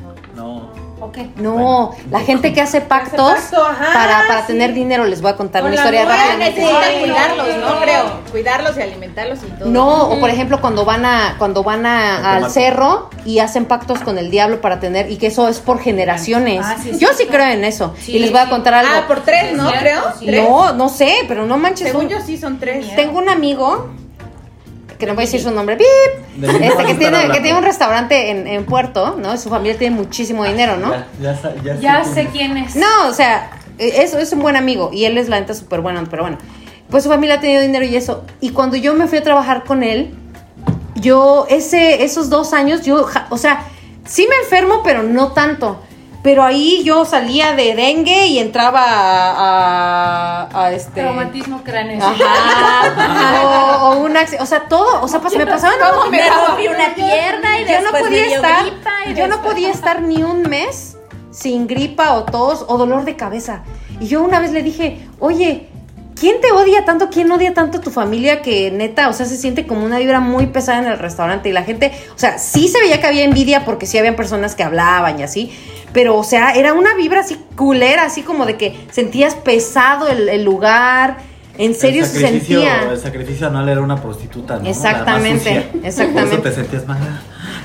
No. ¿O qué? No, la gente que hace pactos pacto, ajá, para, para sí. tener dinero, les voy a contar Con una la historia rápida. Necesitan cuidarlos, no. ¿no? Creo. Cuidarlos y alimentarlos y todo. No, o por ejemplo cuando van a cuando van a- al cerro y hacen pactos con el diablo para tener y que eso es por generaciones. Ah, sí, Yo sí creo en eso Sí, y les voy a contar algo. Ah, por tres, ¿no? Creo. no, no sé, pero no manches. Según un- yo sí son tres. Tengo un amigo que no voy a decir su nombre, ¡bip! ¿De quién Este, que tiene, que tiene un restaurante en, en Puerto, ¿no? Su familia tiene muchísimo dinero, ¿no? Ya, ya, sa- ya Ya quién sé quién es. No, o sea, es, es un buen amigo y él es la neta súper buena, pero bueno. Pues su familia ha tenido dinero y eso. Y cuando yo me fui a trabajar con él, yo, ese, esos dos años, yo, o sea, sí me enfermo, pero no tanto. Pero ahí yo salía de dengue y entraba a, a, a este... Traumatismo cráneo. Ajá, o, o un acc- o sea, todo, o sea, me pasaban Me rompí una pierna y yo no después podía me estar, gripa y yo no podía estar ni un mes sin gripa o tos o dolor de cabeza. Y yo una vez le dije, oye, ¿quién te odia tanto? ¿Quién odia tanto a tu familia que neta, o sea, se siente como una vibra muy pesada en el restaurante y la gente, o sea, sí se veía que había envidia porque sí habían personas que hablaban y así, pero o sea, era una vibra así culera, así como de que sentías pesado el, el lugar, en serio se sentía. El sacrificio anal era una prostituta, ¿no? Exactamente, exactamente. Por eso te sentías mal.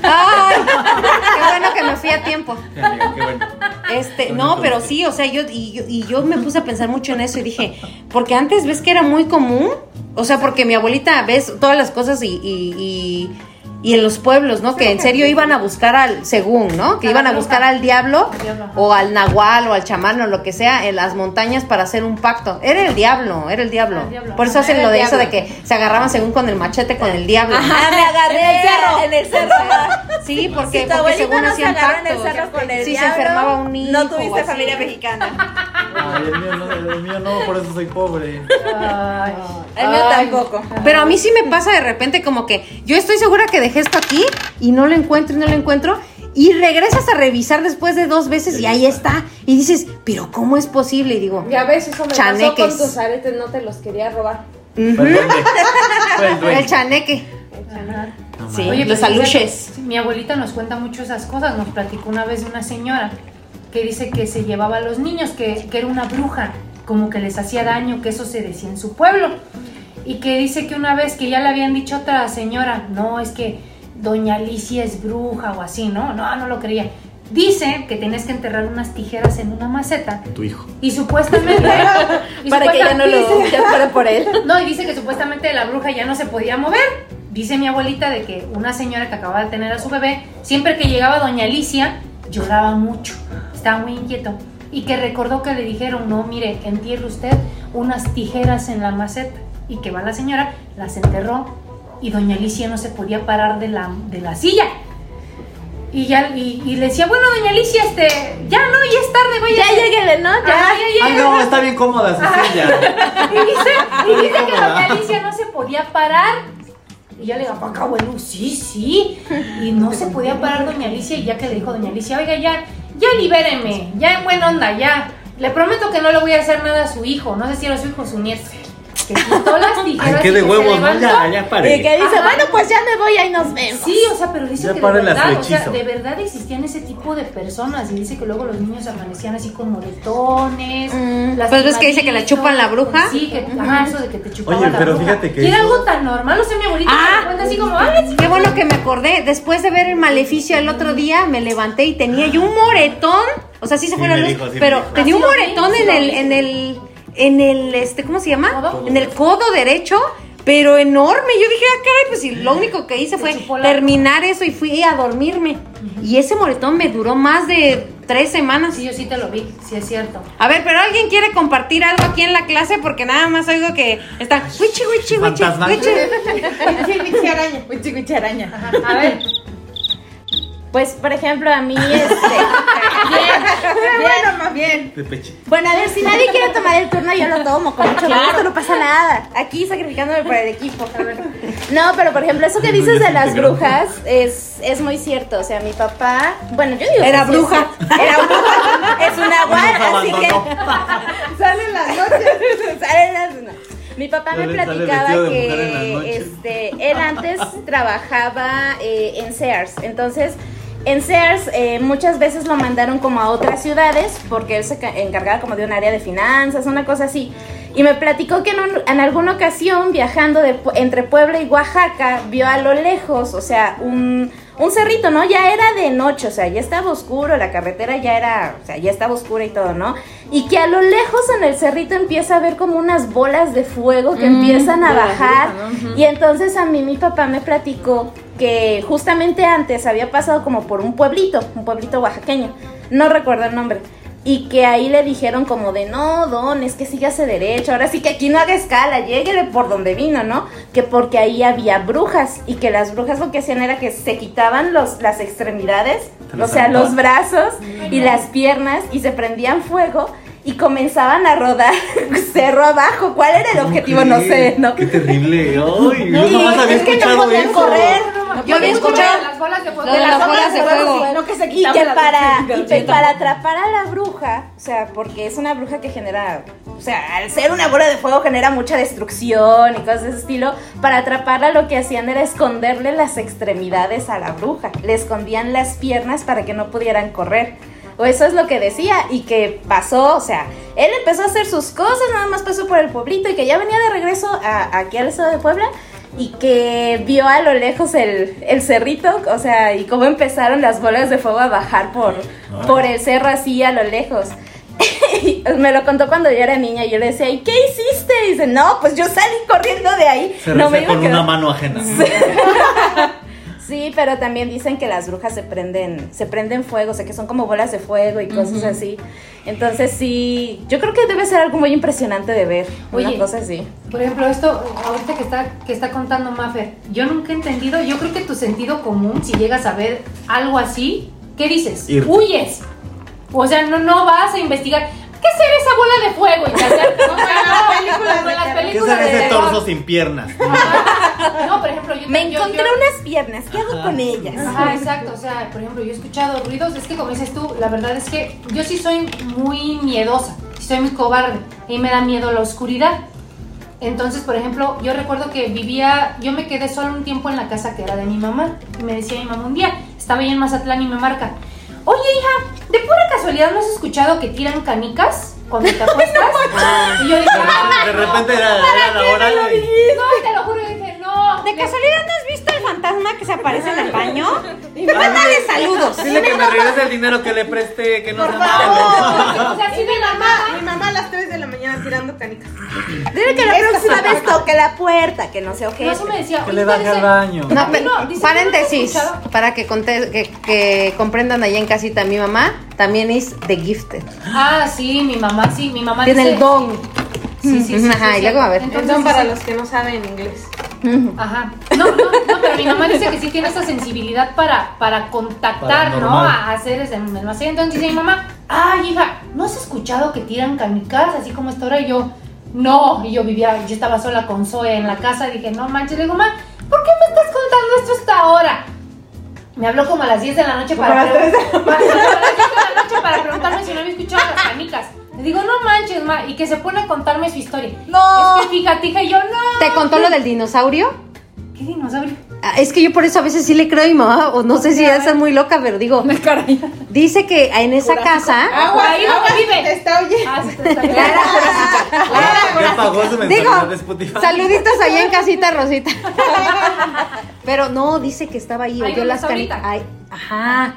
Ay, qué bueno que me fui a tiempo. Sí, amiga, qué bueno. Este, no, pero sí, o sea, yo y, yo y yo me puse a pensar mucho en eso y dije, porque antes ves que era muy común, o sea, porque mi abuelita ves todas las cosas y, y, y, y en los pueblos, ¿no? Que en serio iban a buscar al, según, ¿no? Que iban a buscar al diablo ajá. o al nahual o al chamán o lo que sea en las montañas para hacer un pacto. Era el diablo, era el diablo. El diablo, Por eso ajá, hacen era lo de eso de que se agarraban según con el machete con el diablo. Ah, me agarré En el cerro. en el cerro. *laughs* Sí, porque, Si tu porque según no se hacían agarró en el pactos. cerro con el si diablo, se enfermaba un niño. no tuviste familia mexicana. *laughs* Ay, el mío no, el mío no, por eso soy pobre. Ay. El mío Ay. tampoco. Pero a mí sí me pasa de repente como que yo estoy segura que dejé esto aquí y no lo encuentro y no lo encuentro. Y regresas a revisar después de dos veces y ahí está. Y dices, pero ¿cómo es posible? Y digo, Ya ves, eso me Chaneques. pasó con tus aretes, no te los quería robar. Fue el duende. Fue el duende. el chaneque. No Sí. Oye, los pues, aluches. Mi abuelita nos cuenta mucho esas cosas. Nos platicó una vez de una señora que dice que se llevaba a los niños, que, que era una bruja, como que les hacía daño, que eso se decía en su pueblo. Y que dice que una vez que ya le habían dicho a otra señora, no, es que doña Alicia es bruja o así, ¿no? No, no lo creía. Dice que tenías que enterrar unas tijeras en una maceta Tu hijo. y supuestamente... *laughs* y Para que ya no lo ya fuera por él. *laughs* no, y dice que supuestamente la bruja ya no se podía mover. Dice mi abuelita de que una señora que acababa de tener a su bebé, siempre que llegaba doña Alicia, lloraba mucho. Estaba muy inquieto y que recordó que le dijeron, no, mire, entierre usted unas tijeras en la maceta y que va la señora, las enterró y doña Alicia no se podía parar de la, de la silla. Y ya y, y le decía, bueno, doña Alicia, este, ya no, ya es tarde, vaya. Ya llegué, ¿no? Ya. Ya Ay, no, está bien cómoda su silla. *laughs* Y dice, y dice que doña Alicia no se podía parar. Y ya le digo, acá, bueno, sí, sí. Y no se podía parar doña Alicia. Y ya que le dijo doña Alicia, oiga, ya, ya libéreme, ya en buena onda, ya. Le prometo que no le voy a hacer nada a su hijo. No sé si era su hijo o su nieto. Que quitó las tijeras. Ay, qué y de que se huevos, ¿no? Ya, ya Y que dice, bueno, pues ya me voy, ahí nos vemos. Sí, o sea, pero dice Ya que de verdad, o sea, de verdad existían ese tipo de personas y dice que luego los niños amanecían así con moretones. Mm. Pues ves que dice que le chupan la bruja. Sí, que ajá, eso de que te chupaban Oye, la pero bruja. fíjate que Y era eso- algo tan normal, o sea, mi abuelita Ah. me cuenta así como, ay, Qué bueno que me acordé. Después de ver el maleficio el otro día, me levanté y tenía yo un moretón. O sea, sí se Sí fue la luz, dijo, sí me pero tenía un moretón sí en lo el, vi. en el, en el, este, ¿cómo se llama? ¿Codo? En el codo derecho. Pero enorme, yo dije, ah, caray, pues si lo único que hice fue terminar eso y fui a dormirme. Y ese moretón me duró más de tres semanas. sí, yo sí te lo vi, sí es cierto. A ver, pero alguien quiere compartir algo aquí en la clase porque nada más oigo que está wichi wichi wichi wichi. Bici *laughs* araña. Ajá, A ver, Pues, por ejemplo, a mí, este. *laughs* Bueno, más bien. Bueno, a ver, si nadie quiere tomar el turno, yo lo tomo con mucho gusto, no pasa nada. Aquí sacrificándome por el equipo. No, pero por ejemplo, eso que dices de las brujas es, es muy cierto. O sea, mi papá, bueno, yo digo. Era bruja. Era bruja. Es una guarda, así que. *laughs* Salen las noches. Salen las- no. Mi papá me platicaba que noches. este, él antes trabajaba eh, en Sears. Entonces, en Sears eh, muchas veces lo mandaron como a otras ciudades porque él se ca- encargaba como de un área de finanzas, una cosa así. Y me platicó que en, un- en alguna ocasión viajando de entre Puebla y Oaxaca vio a lo lejos, o sea, un, un cerrito, ¿no? Ya era de noche, o sea, ya estaba oscuro, la carretera ya era, o sea, ya estaba oscura y todo, ¿no? Y que a lo lejos en el cerrito empieza a ver como unas bolas de fuego que empiezan a bajar. Y entonces a mí mi papá me platicó que justamente antes había pasado como por un pueblito, un pueblito oaxaqueño, no recuerdo el nombre. Y que ahí le dijeron como de, no, don, es que sígase derecho, ahora sí que aquí no haga escala, lléguele por donde vino, ¿no? Que porque ahí había brujas y que las brujas lo que hacían era que se quitaban los, las extremidades, o sea, los brazos y las piernas y se prendían fuego y comenzaban a rodar *laughs* cerro abajo. ¿Cuál era el ¿Cómo objetivo? No sé? ¿no? Qué terrible. Ay, yo Y nomás había es que no escuchado podían eso. correr. Yo había escuchado las bolas de fuego. de las bolas de fuego. No que se Y quitaban que las para, extremidades. y que para atrapar a la bruja, o sea, porque es una bruja que genera, o sea, al ser una bola de fuego genera mucha destrucción y cosas de ese estilo, para atraparla lo que hacían era esconderle las extremidades a la bruja, le escondían las piernas para que no pudieran correr. O eso es lo que decía y que pasó, o sea, él empezó a hacer sus cosas, nada más pasó por el pueblito y que ya venía de regreso a, aquí al estado de Puebla y que vio a lo lejos el, el cerrito, o sea, y cómo empezaron las bolas de fuego a bajar por, por el cerro así a lo lejos. *laughs* Y me lo contó cuando yo era niña y yo le decía, ¿y qué hiciste? Y dice, no, pues yo salí corriendo de ahí. Se no me iba con quedar". una mano ajena. *laughs* Sí, pero también dicen que las brujas se prenden, se prenden fuego, o sea que son como bolas de fuego y cosas así. Entonces sí, yo creo que debe ser algo muy impresionante de ver, Oye. una cosa así. Por ejemplo, esto, ahorita que está, que está contando Maffer, yo nunca he entendido, yo creo que tu sentido común, si llegas a ver algo así, ¿qué dices? Irte. Huyes. O sea, no, no vas a investigar. ¿Qué será esa bola de fuego? Y no, películas las. ¿Qué será ese torso sin piernas? No, por ejemplo, yo Me yo- encontré yo- unas piernas, ¿qué hago con ellas? Ajá, exacto. O sea, por ejemplo, yo he escuchado ruidos. Es que, como dices tú, la verdad es que yo sí soy muy miedosa. sí Soy muy cobarde. Y me da miedo la oscuridad. Entonces, por ejemplo, yo recuerdo que vivía. Yo me quedé solo un tiempo en la casa que era de mi mamá. Y me decía mi mamá un día, estaba ahí en Mazatlán y me marca. Oye, hija, casualidad, ¿no has escuchado que tiran canicas cuando te *laughs* acuestas? y yo dije, "Ah, De no, repente era, era la hora. No, te lo juro, dije, no. ¿De me- casualidad no has visto el fantasma que se aparece en el baño? Mándale saludos. Dile que me regrese el dinero que le presté, que no se Por male. favor. O sea, sí, Y mi mi mamá, mi mamá a las 3 de la mañana tirando canicas. Dile que la próxima vez toque la puerta, que no se No, ojete. sí me decía. Que "Oye, le baje al baño. No, pero- no, paréntesis, ¿no para que, conte- que, que comprendan allá en casita, mi mamá también es The Gifted. Ah, sí, mi mamá sí, mi mamá Tiene dice- el don. Sí, sí, sí. Ajá, sí, y sí. luego, a ver. Entonces, Perdón para los que no saben inglés. Ajá. No, no, no, pero mi mamá dice que sí tiene esa sensibilidad para, para contactar, ¿no? A, a seres del más allá. Entonces dice mi mamá, ay, hija, ¿no has escuchado que tiran canicas así como esta hora? Y yo, no. Y yo vivía, yo estaba sola con Zoe en la casa y dije, no manches. Le digo, mamá, ¿por qué me estás contando esto hasta ahora? Me habló como a las 10 de la noche para, para- *laughs* como a las 10 de la noche para preguntarme si no había escuchado las canicas. Le digo, no manches, ma, y que se pone a contarme su historia. No. Es que fíjate, hija, yo, no. ¿Te contó lo del dinosaurio? ¿Qué dinosaurio? Ah, Es que yo por eso a veces sí le creo a mi mamá, o no sé si ya está muy loca, pero digo, *laughs* dice que en esa casa, Agua, Ahí agua, vive. te está oyendo. Ah, sí, te está bien. Ya pagó su mensualidad digo, saluditos allá en casita, Rosita. *laughs* Pero no, dice que estaba ahí, oyó las. Ay, Ajá,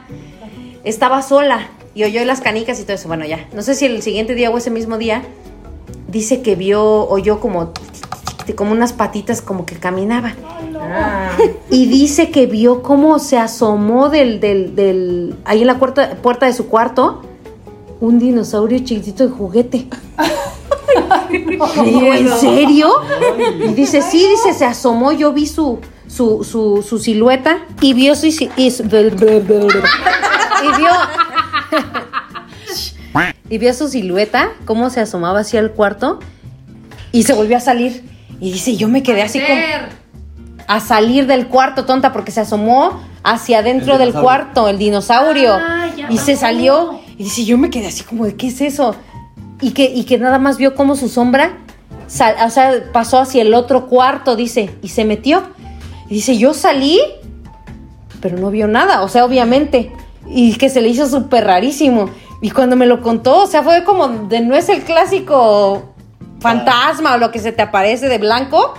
estaba sola y oyó las canicas y todo eso. Bueno, ya, no sé si el siguiente día o ese mismo día, dice que vio, oyó como, como unas patitas como que caminaba. Y dice que vio cómo se asomó del, del, del ahí en la puerta, puerta de su cuarto un dinosaurio chiquitito de juguete. *laughs* Digo, ¿en serio? Y dice, sí, dice, se asomó, yo vi su, su, su, su silueta y vio su, si- y, su- y vio *laughs* y vio su silueta, cómo se asomaba hacia el cuarto y se volvió a salir. Y dice, yo me quedé así como a salir del cuarto, tonta, porque se asomó hacia adentro El del cuarto, el dinosaurio. Ah, ya. y se salió. Y dice, yo me quedé así como de, ¿qué es eso? Y que, y que nada más vio como su sombra, sal- o sea, pasó hacia el otro cuarto, dice, y se metió. Y dice, yo salí, pero no vio nada, o sea, obviamente. Y que se le hizo súper rarísimo. Y cuando me lo contó, o sea, fue como de no es el clásico fantasma o lo que se te aparece de blanco,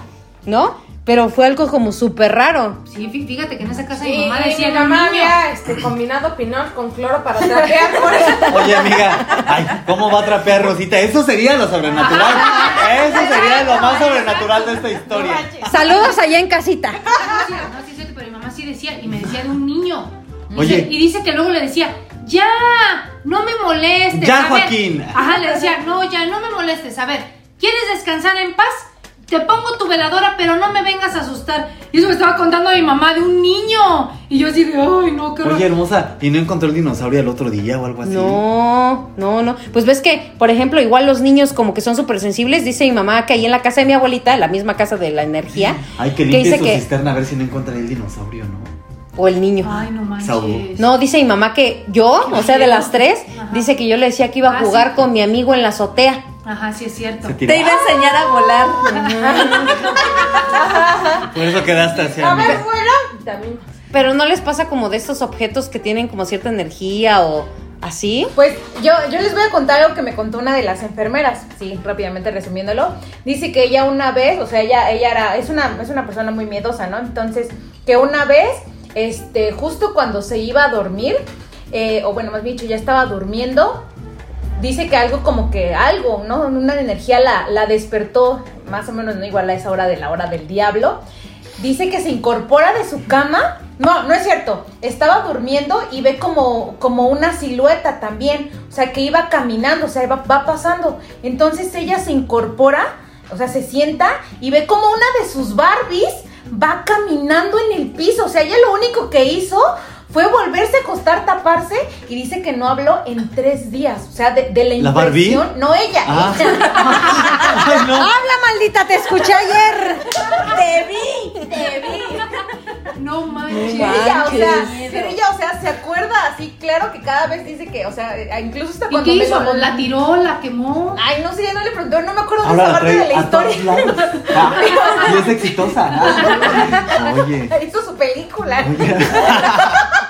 ¿no? Pero fue algo como súper raro. Sí, fí- fíjate que en esa casa Sí, mi mamá decía mi mamá había este, combinado pinol con cloro para trapear por eso. *laughs* Oye, amiga, ay, ¿cómo va a trapear Rosita? Eso sería lo sobrenatural. Eso sería lo más sobrenatural de esta historia. Saludos allá en casita. No, sí, no, sí, sí, pero mi mamá sí decía, y me decía de un niño. Oye. Y dice que luego le decía, ya, no me molestes. Ya, a ver". Joaquín. Ajá, le decía, no, ya, no me molestes. A ver, ¿quieres descansar en paz? Te pongo tu veladora, pero no me vengas a asustar. Y eso me estaba contando mi mamá de un niño. Y yo así de, ay, no, qué horror". Oye, hermosa, ¿y no encontró el dinosaurio el otro día o algo así? No, no, no. Pues ves que, por ejemplo, igual los niños como que son súper sensibles. Dice mi mamá que ahí en la casa de mi abuelita, la misma casa de la energía, Ay, que dice limpie su que... cisterna a ver si no encuentra el dinosaurio, ¿no? O el niño. Ay, no manches. No, dice mi mamá que yo, o sea, de las tres, Ajá. dice que yo le decía que iba a Ah, jugar sí. con mi amigo en la azotea. Ajá, sí es cierto. Te iba a enseñar a volar. *laughs* Por eso quedaste así, A ver, también. Pero no les pasa como de estos objetos que tienen como cierta energía o así. Pues yo, yo les voy a contar algo que me contó una de las enfermeras, sí, rápidamente resumiéndolo. Dice que ella una vez, o sea, ella, ella era, es una, es una persona muy miedosa, ¿no? Entonces, que una vez, este, justo cuando se iba a dormir, eh, o bueno, más bien dicho, ya estaba durmiendo, dice que algo como que algo, ¿no? Una energía la, la despertó, más o menos, no igual a esa hora de la hora del diablo. Dice que se incorpora de su cama. No, no es cierto. Estaba durmiendo y ve como, como una silueta también. O sea, que iba caminando, o sea, va, va pasando. Entonces ella se incorpora, o sea, se sienta y ve como una de sus Barbies va caminando en el piso. O sea, ella lo único que hizo fue volverse a acostar, taparse y dice que no habló en tres días. O sea, de, de la ¿La Barbie? impresión. No ella, Ah. ella. *laughs* Ay, no. Habla, maldita, te escuché ayer. Te vi, te vi. No manches. Ella, o sea, pero ella, o sea, se acuerda así, claro que cada vez dice que, o sea, eh, incluso hasta ¿Y cuando qué me hizo? lo- ¿La tiró? ¿La quemó? Ay, no sé, ya no le pregunté, no me acuerdo de esa la parte de la historia. Ah, y es exitosa. *laughs* Oye, Hizo su película. oye. *laughs*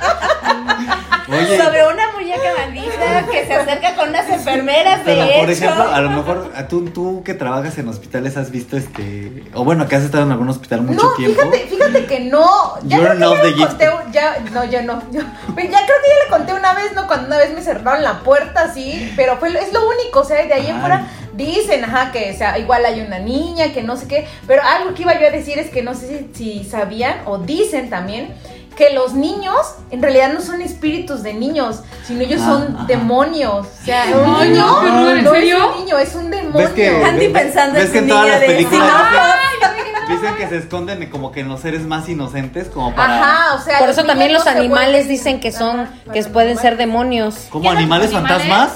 Oye, Sobre una muñeca maldita que se acerca con unas enfermeras, Pero de por hecho. ejemplo, a lo mejor a tú, tú que trabajas en hospitales has visto este, o bueno, que has estado en algún hospital mucho no, tiempo. fíjate, fíjate que no. Ya You're creo que ya le conté, ya, no, ya no. yo- ya creo que ya le conté una vez, ¿no? Cuando una vez me cerraron la puerta, así, pero fue, es lo único, o sea, de ahí en fuera dicen, ajá, que o sea, igual hay una niña, que no sé qué, pero algo que iba yo a decir es que no sé si, si sabían o dicen también que los niños en realidad no son espíritus de niños, sino ellos Ah, son ajá. demonios. O sea, un niño no, no, ¿en es serio? un niño, es un demonio. ¿Ves que, Andy ves- pensando ves en que su en todas niña las de películas cinco dicen, que se esconden como que en los seres más inocentes como para Ajá, o sea, Por eso también los animales dicen que son, Ajá, que pueden ser demonios. como ¿Qué son animales fantasmas.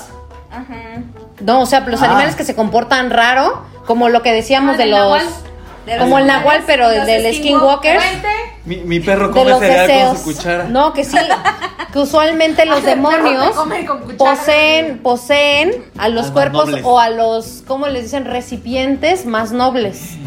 No, o sea, los Ah. animales que se comportan raro, como lo que decíamos Ah, de los... nahual. De Como los el nahual, pero del skinwalkers. skinwalker. Mi, mi perro De come los cereal deseos. con su cuchara. No, que sí. Que usualmente los *laughs* demonios Comen con cuchara. poseen, poseen a los cuerpos nobles. o a los, ¿cómo les dicen? Recipientes más nobles.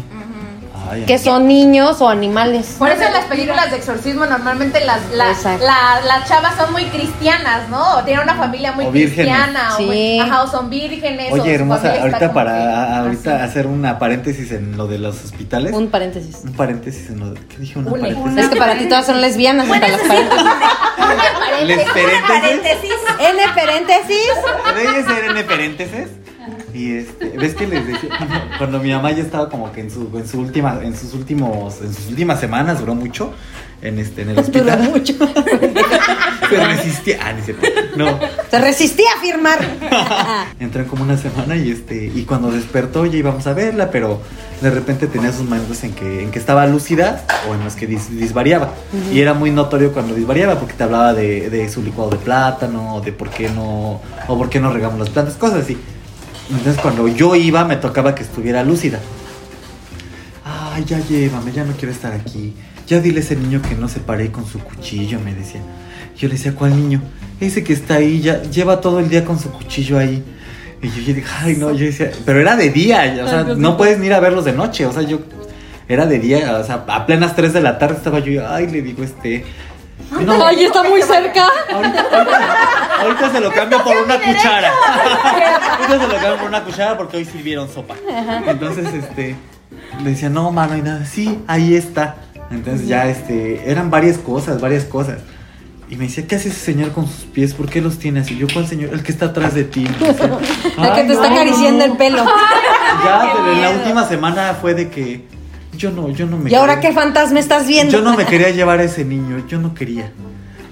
Ay, Que son niños o animales. Por eso en las películas de exorcismo normalmente las, las, la- las chavas son muy cristianas, ¿no? O tienen una familia muy O cristiana. O, muy- ajá, o son vírgenes. Oye, hermosa, ahorita para ahorita así. hacer una paréntesis en lo de los hospitales. Un, Un paréntesis. paréntesis en lo de, ¿qué dije? Una paréntesis. Es que para ti todas son lesbianas hasta las paréntesis. Les paréntesis. Paréntesis. N paréntesis. Debe ser en paréntesis. Y este, ves que les decía, *laughs* cuando, mi mamá ya estaba como que en su, en su última, en sus últimos, en sus últimas semanas, duró mucho, en este, en el Duró hospital. mucho. *laughs* Se resistía. Ah, ni cierto. No. Se resistía a firmar. *laughs* Entró en como una semana y este, y cuando despertó ya íbamos a verla, pero de repente tenía sus momentos en que, en que estaba lúcida o en los que dis- disvariaba. Y era muy notorio cuando disvariaba porque te hablaba de, de su licuado de plátano, de por qué no, o por qué no regamos las plantas, cosas así. Entonces cuando yo iba me tocaba que estuviera lúcida. Ay, ya llévame, ya no quiero estar aquí. Ya dile a ese niño que no se pare con su cuchillo, me decía. Yo le decía, ¿cuál niño? Ese que está ahí, ya lleva todo el día con su cuchillo ahí. Y yo, yo dije, ay, no, yo decía, pero era de día, o sea, no puedes ni ir a verlos de noche, o sea, yo, era de día, o sea, a plenas 3 de la tarde estaba yo, ay, le digo, este, no, Ay, está muy cerca. ahorita, ahorita, ahorita se lo cambio por una cuchara. ahorita se lo cambio por una cuchara porque hoy sirvieron sopa. Entonces, este, le decía, no, mano, y nada, sí, ahí está. Entonces ya, este, eran varias cosas, varias cosas. Y me decía, ¿qué hace ese señor con sus pies? ¿Por qué los tiene así? Yo, ¿cuál señor? El que está atrás de ti. Decía, *laughs* La que "Ay, te está acariciando no". el pelo. Ya, *laughs* pero en la última semana fue de que yo no, yo no me ¿Y ahora qué fantasma estás viendo? Yo no me quería llevar a ese niño, yo no quería.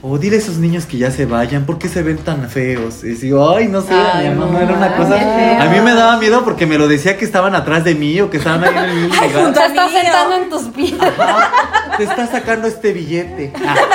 O dile a esos niños que ya se vayan, ¿por qué se ven tan feos? Y digo, ay, no sé, Ay, mi mamá, no, era una cosa. A mí me daba miedo porque me lo decía que estaban atrás de mí o que estaban ahí en el mismo *laughs* lugar. Te estás sentando en tus pies. Te está sacando este billete. Ah. *laughs*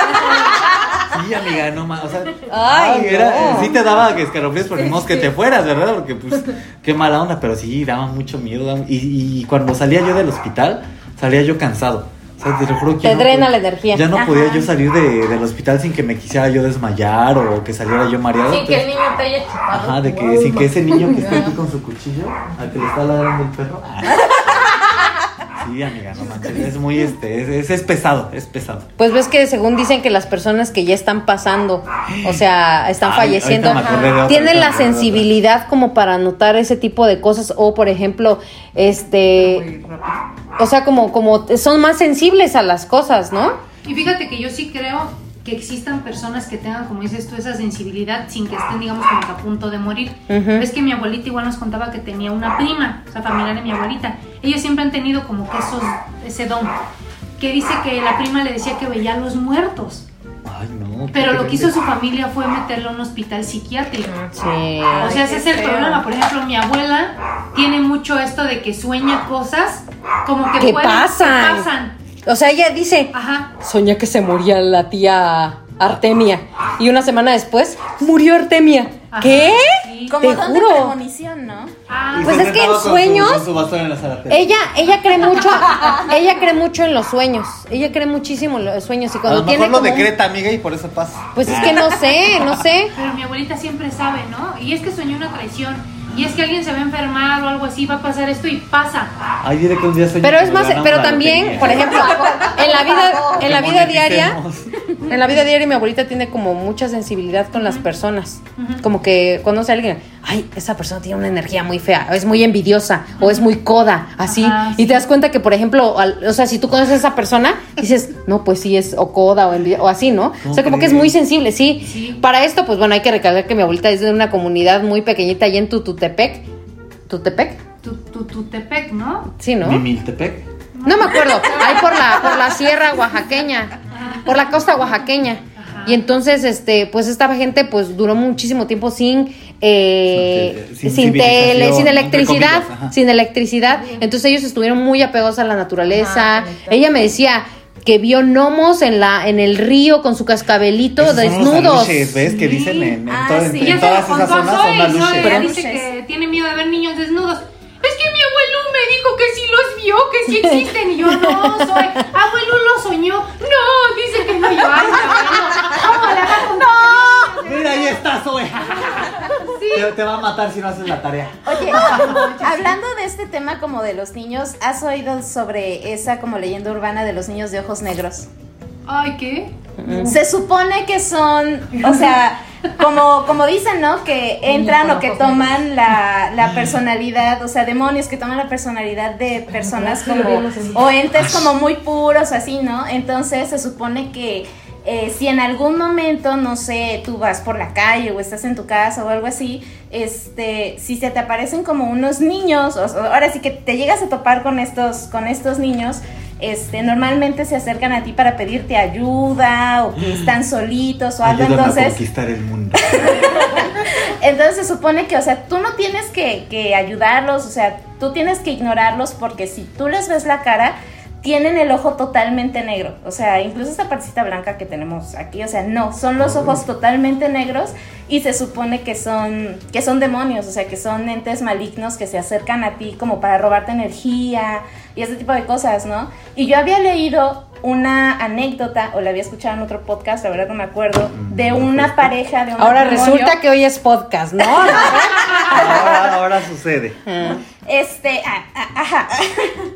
Sí, amiga, no más. O sea, Ay, ay, era, no. sí te daba que escalofríos, pero ni modo que te fueras, ¿verdad? Porque, pues, qué mala onda, pero sí, daba mucho miedo. daba- Y, y cuando salía yo del hospital, salía yo cansado. O sea, te lo juro que Te ya no drena la energía. Ya no Ajá. podía yo salir de- del hospital sin que me quisiera yo desmayar o que saliera yo mareado. Sí, que el entonces- niño te haya chupado. Ajá, de que sin que ese niño que está aquí *laughs* con su cuchillo, al que le está ladrando el perro. *laughs* Sí, amiga, no manches, es muy este, es, es, es pesado, es pesado. Pues ves que según dicen que las personas que ya están pasando, o sea, están Ay, falleciendo, otra, tienen la sensibilidad como para notar ese tipo de cosas o por ejemplo, este, o sea, como como son más sensibles a las cosas, ¿no? Y fíjate que yo sí creo que existan personas que tengan, como dices tú, esa sensibilidad sin que estén, digamos, como que a punto de morir. Ujú. Es que mi abuelita igual nos contaba que tenía una prima, o sea, familiar de mi abuelita. Ellos siempre han tenido como que esos, ese don. Que dice que la prima le decía que veía a los muertos. Ay, no. Pero lo que hizo su familia fue meterlo a un hospital psiquiátrico. Sí. O sea, ese es el problema. Por ejemplo, mi abuela tiene mucho esto de que sueña cosas como que ¿Qué pueden- pasan? que pasan. O sea, ella dice, Ajá. soñé que se moría la tía Artemia y una semana después murió Artemia. Ajá, ¿Qué? sí. Como Te juro. premonición, ¿no? Ah, Pues es que en su- sueños- su en. Ella, ella cree mucho, ella cree mucho en los sueños. Ella cree muchísimo en los sueños y A cuando lo tiene mejor lo como un- decreta, amiga, y por eso pasa. pues es que no sé, no sé. Pero mi abuelita siempre sabe, ¿no? Y es que soñó una traición. Y es que alguien se va a enfermar o algo así, va a pasar esto y pasa. Ay, diré que un día Pero es más, pero también, por ejemplo, *laughs* en la vida, en la vida diaria. En la vida diaria mi abuelita tiene como mucha sensibilidad con las personas. Como que conoce a alguien, ay, esa persona tiene una energía muy fea, o es muy envidiosa, o es muy coda, así. Ajá, y te das cuenta que, por ejemplo, al- o sea, si tú conoces a esa persona, dices, no, pues sí es o coda o envidia, o así, ¿no? O ¿Cómo sea, como que es muy sensible, sí. Sí. Para esto, pues bueno, hay que recalcar que mi abuelita es de una comunidad muy pequeñita allá en Tututepec. ¿Tutepec? Tu, tu, Tutepec, ¿no? Sí, ¿no? Mimiltepec. No me acuerdo. Ahí por la, por la sierra oaxaqueña. Por la costa oaxaqueña. Y entonces, este, pues esta gente pues duró muchísimo tiempo sin, eh, Sin sin, tele, sin electricidad, comillas, sin electricidad. Entonces ellos estuvieron muy apegados a la naturaleza. Ajá, conectados. Ella me decía que vio gnomos en la, en el río con su cascabelito Esos son los desnudos. aluches, ¿ves? Que dicen en, en Ah, toda- sí. en Ya se todas lo esas contó a zonas son Zoe, y Zoe aluches. dice que tiene miedo de ver niños desnudos. Es que mi abuelo me dijo que sí los vio, que sí *laughs* existen. Y yo, no, Zoe, abuelo lo soñó. No, dice que no, yo, ay, no, ¿cómo le va a contar? Mira, ahí está, Zoe. *laughs* Te, te va a matar si no haces la tarea. Oye, hablando de este tema como de los niños, ¿has oído sobre esa como leyenda urbana de los niños de ojos negros? Ay, ¿qué? Se supone que son, o sea, como, como dicen, ¿no? Que entran o que toman la, la personalidad, o sea, demonios que toman la personalidad de personas como, o entes como muy puros, así, ¿no? Entonces se supone que eh, si en algún momento, no sé, tú vas por la calle o estás en tu casa o algo así, este, si se te aparecen como unos niños, o, ahora sí que te llegas a topar con estos, con estos niños, este, normalmente se acercan a ti para pedirte ayuda o que están solitos o algo, Ayúdame a entonces, conquistar el mundo. *laughs* entonces se supone que, o sea, tú no tienes que, que ayudarlos, o sea, tú tienes que ignorarlos porque si tú les ves la cara, tienen el ojo totalmente negro. O sea, incluso esta partecita blanca que tenemos aquí, o sea, no, son los ojos totalmente negros y se supone que son, que son demonios, o sea, que son entes malignos que se acercan a ti como para robarte energía y ese tipo de cosas, ¿no? Y yo había leído una anécdota, o la había escuchado en otro podcast, la verdad no me acuerdo, de una pareja, de un Ahora matrimonio. resulta que hoy es podcast, ¿no? *laughs* Ahora, ahora sucede. *laughs* Este, ah, ah, ajá.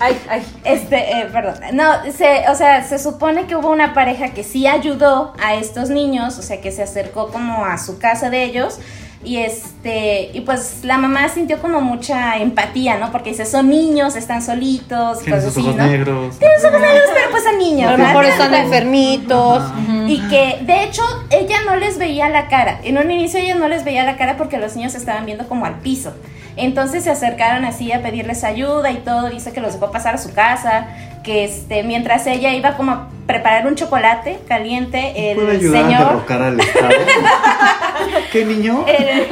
Ay, ay. Este, eh, perdón. No, se, o sea, se supone que hubo una pareja que sí ayudó a estos niños, o sea, que se acercó como a su casa de ellos. Y este, y pues la mamá sintió como mucha empatía, ¿no? Porque dice, son niños, están solitos, Tienen cosas sus así, ojos ¿no? negros. Tienen sus ojos negros, pero pues son niños. A lo están enfermitos. y que de hecho ella no les veía la cara. En un inicio ella no les veía la cara porque los niños estaban viendo como al piso. Entonces se acercaron así a pedirles ayuda y todo. Dice que los dejó pasar a su casa. Que este, mientras ella iba como a preparar un chocolate caliente, ¿Puede el ayudar a señor. derrocar al Estado? *laughs* ¿Qué niño? el- eh,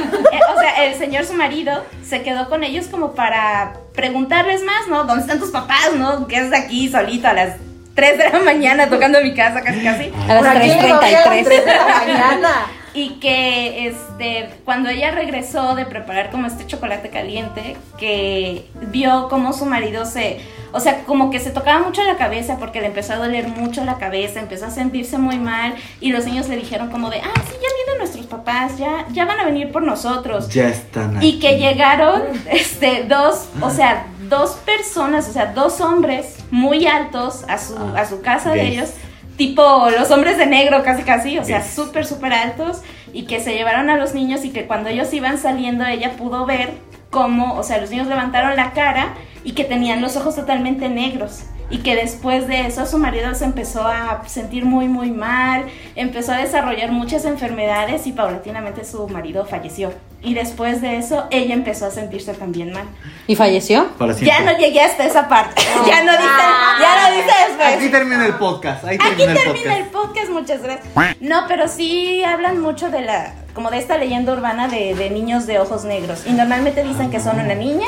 o sea, el señor, su marido, se quedó con ellos como para preguntarles más, ¿no? ¿Dónde están tus papás, no? ¿Qué haces aquí solito a las 3 de la mañana tocando mi casa casi casi? A las Por aquí me dormí a las 3.33. tres de la mañana. Y que este cuando ella regresó de preparar como este chocolate caliente, que vio como su marido se, o sea, como que se tocaba mucho la cabeza porque le empezó a doler mucho la cabeza, empezó a sentirse muy mal y los niños le dijeron como de, "Ah, sí, ya vienen nuestros papás, ya ya van a venir por nosotros." Ya están aquí. Y que llegaron este dos, o sea, dos personas, o sea, dos hombres muy altos a su a su casa de ellos tipo los hombres de negro casi casi, o sea, súper, súper altos y que se llevaron a los niños y que cuando ellos iban saliendo ella pudo ver cómo, o sea, los niños levantaron la cara y que tenían los ojos totalmente negros y que después de eso su marido se empezó a sentir muy, muy mal, empezó a desarrollar muchas enfermedades y paulatinamente su marido falleció. Y después de eso ella empezó a sentirse también mal. ¿Y falleció? Para Ya no llegué hasta esa parte. ya no dice, ya no dice después. Aquí termina el podcast. Ahí Aquí termina el termina podcast. el podcast, muchas gracias. No, pero sí hablan mucho de la, como de esta leyenda urbana de, de niños de ojos negros. Y normalmente dicen que son una niña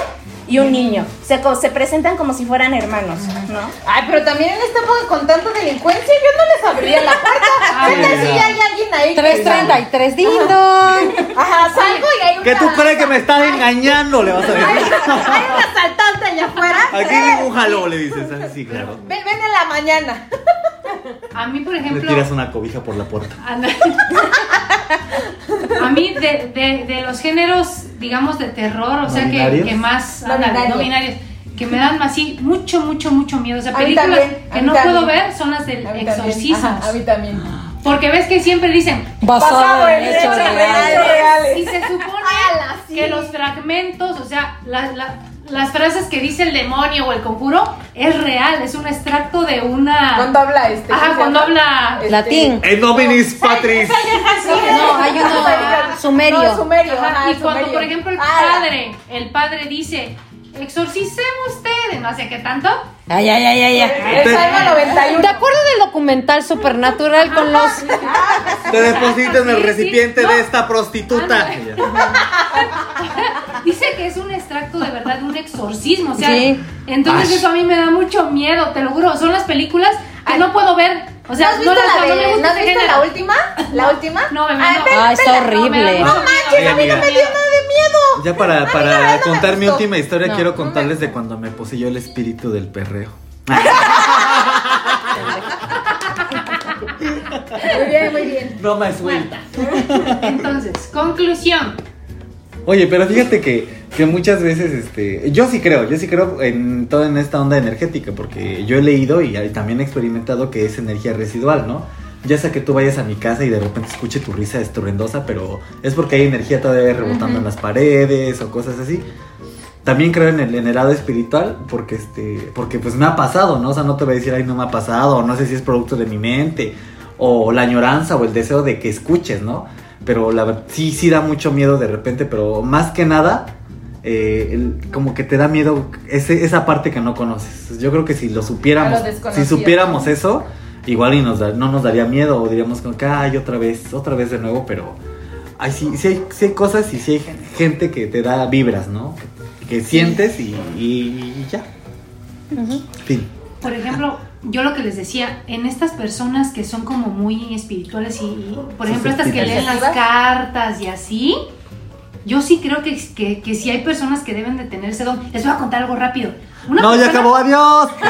y un niño. Se, co- se presentan como si fueran hermanos, ¿no? Ay, pero también en esta época con tanta delincuencia yo no les abriría la puerta. ¿Qué tal si hay alguien ahí? que- 3.33, dindon. Ajá, salgo y hay una... ¿Que tú crees que me estás engañando? Le vas a decir. hay un asaltante allá afuera. Aquí ningún jaló, le dices. Sí, claro. Ven, ven en la mañana. *laughs* A mí, por Le ejemplo, tiras una cobija por la puerta. *laughs* A mí, de, de, de los géneros, digamos, de terror, o sea, que, más, No binarios. no binarios, que me dan así mucho, mucho, mucho miedo. O sea, películas que no también. puedo ver son las del exorcismo. A mí también. Porque ves que siempre dicen, Basado en hechos reales. y se supone *laughs* que los fragmentos, o sea, la- la- las frases que dice el demonio o el conjuro es real, es un extracto de una... Cuando habla este. Ajá, ¿cómo se cuando habla... Este, Latín. En nominis patris. No, hay uno *laughs* sumerio. No, sumerio. Ajá, ajá, y cuando, por ejemplo, el Ah, padre, el padre dice, exorcicemos ustedes, no sé qué tanto. Ay, ay, ay, ay, ay. El Salmo 91. ¿Te acuerdas del documental Supernatural con los Te deposito en el Sí, sí, recipiente de esta prostituta. *laughs* Dice que es un extracto de verdad de un exorcismo, o sea, Sí. entonces Ay. eso a mí me da mucho miedo, te lo juro, son las películas que no puedo ver, o sea, ¿No has visto las- la no me de, gusta ¿no has ese visto género. la última? ¿La última? No, bebé, Ah, no. vela, Ah, está horrible. No, No manches, Ay, a mí no me dio nada de miedo. Ya para, para contar mi última historia, No, quiero no contarles de cuando me poseyó el espíritu del perreo. Muy bien, muy bien. No me suelta. Entonces, conclusión. Oye, pero fíjate que, que muchas veces, este, yo sí creo, yo sí creo en toda en esta onda energética, porque yo he leído y también he experimentado que es energía residual, ¿no? Ya sea que tú vayas a mi casa y de repente escuche tu risa estruendosa, pero es porque hay energía todavía rebotando en las paredes o cosas así. También creo en el, en el lado espiritual, porque este, porque pues me ha pasado, ¿no? O sea, no te voy a decir, ay, no me ha pasado, o no sé si es producto de mi mente, o la añoranza, o el deseo de que escuches, ¿no? Pero la sí, sí da mucho miedo de repente, pero más que nada, eh, el- como que te da miedo ese, esa parte que no conoces. Yo creo que si lo supiéramos, lo si supiéramos eso, igual y nos da- no nos daría miedo, o diríamos como que, ay, otra vez, otra vez de nuevo, pero... Ay, sí, sí hay, sí hay cosas y sí hay gente que te da vibras, ¿no? Que sientes y, y- y ya. Fin. Por ejemplo, yo lo que les decía, en estas personas que son como muy espirituales y, y, por ejemplo, estas que leen las cartas y así, yo sí creo que, que, que sí hay personas que deben de tener ese don. Les voy a contar algo rápido. Una No, ya acabó, adiós. *laughs*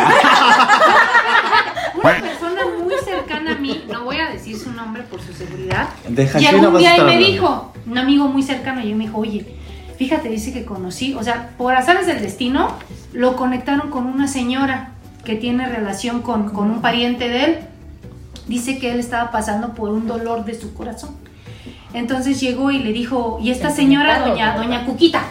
Una *laughs* persona muy cercana a mí, no voy a decir su nombre por su seguridad, De Hashira llegó un día y me dijo, un amigo muy cercano, y me dijo, oye, fíjate, dice que conocí, o sea, por azares del destino, lo conectaron con una señora que tiene relación con, con un pariente de él. Dice que él estaba pasando por un dolor de su corazón. Entonces llegó y le dijo, y esta señora, doña, doña Cuquita,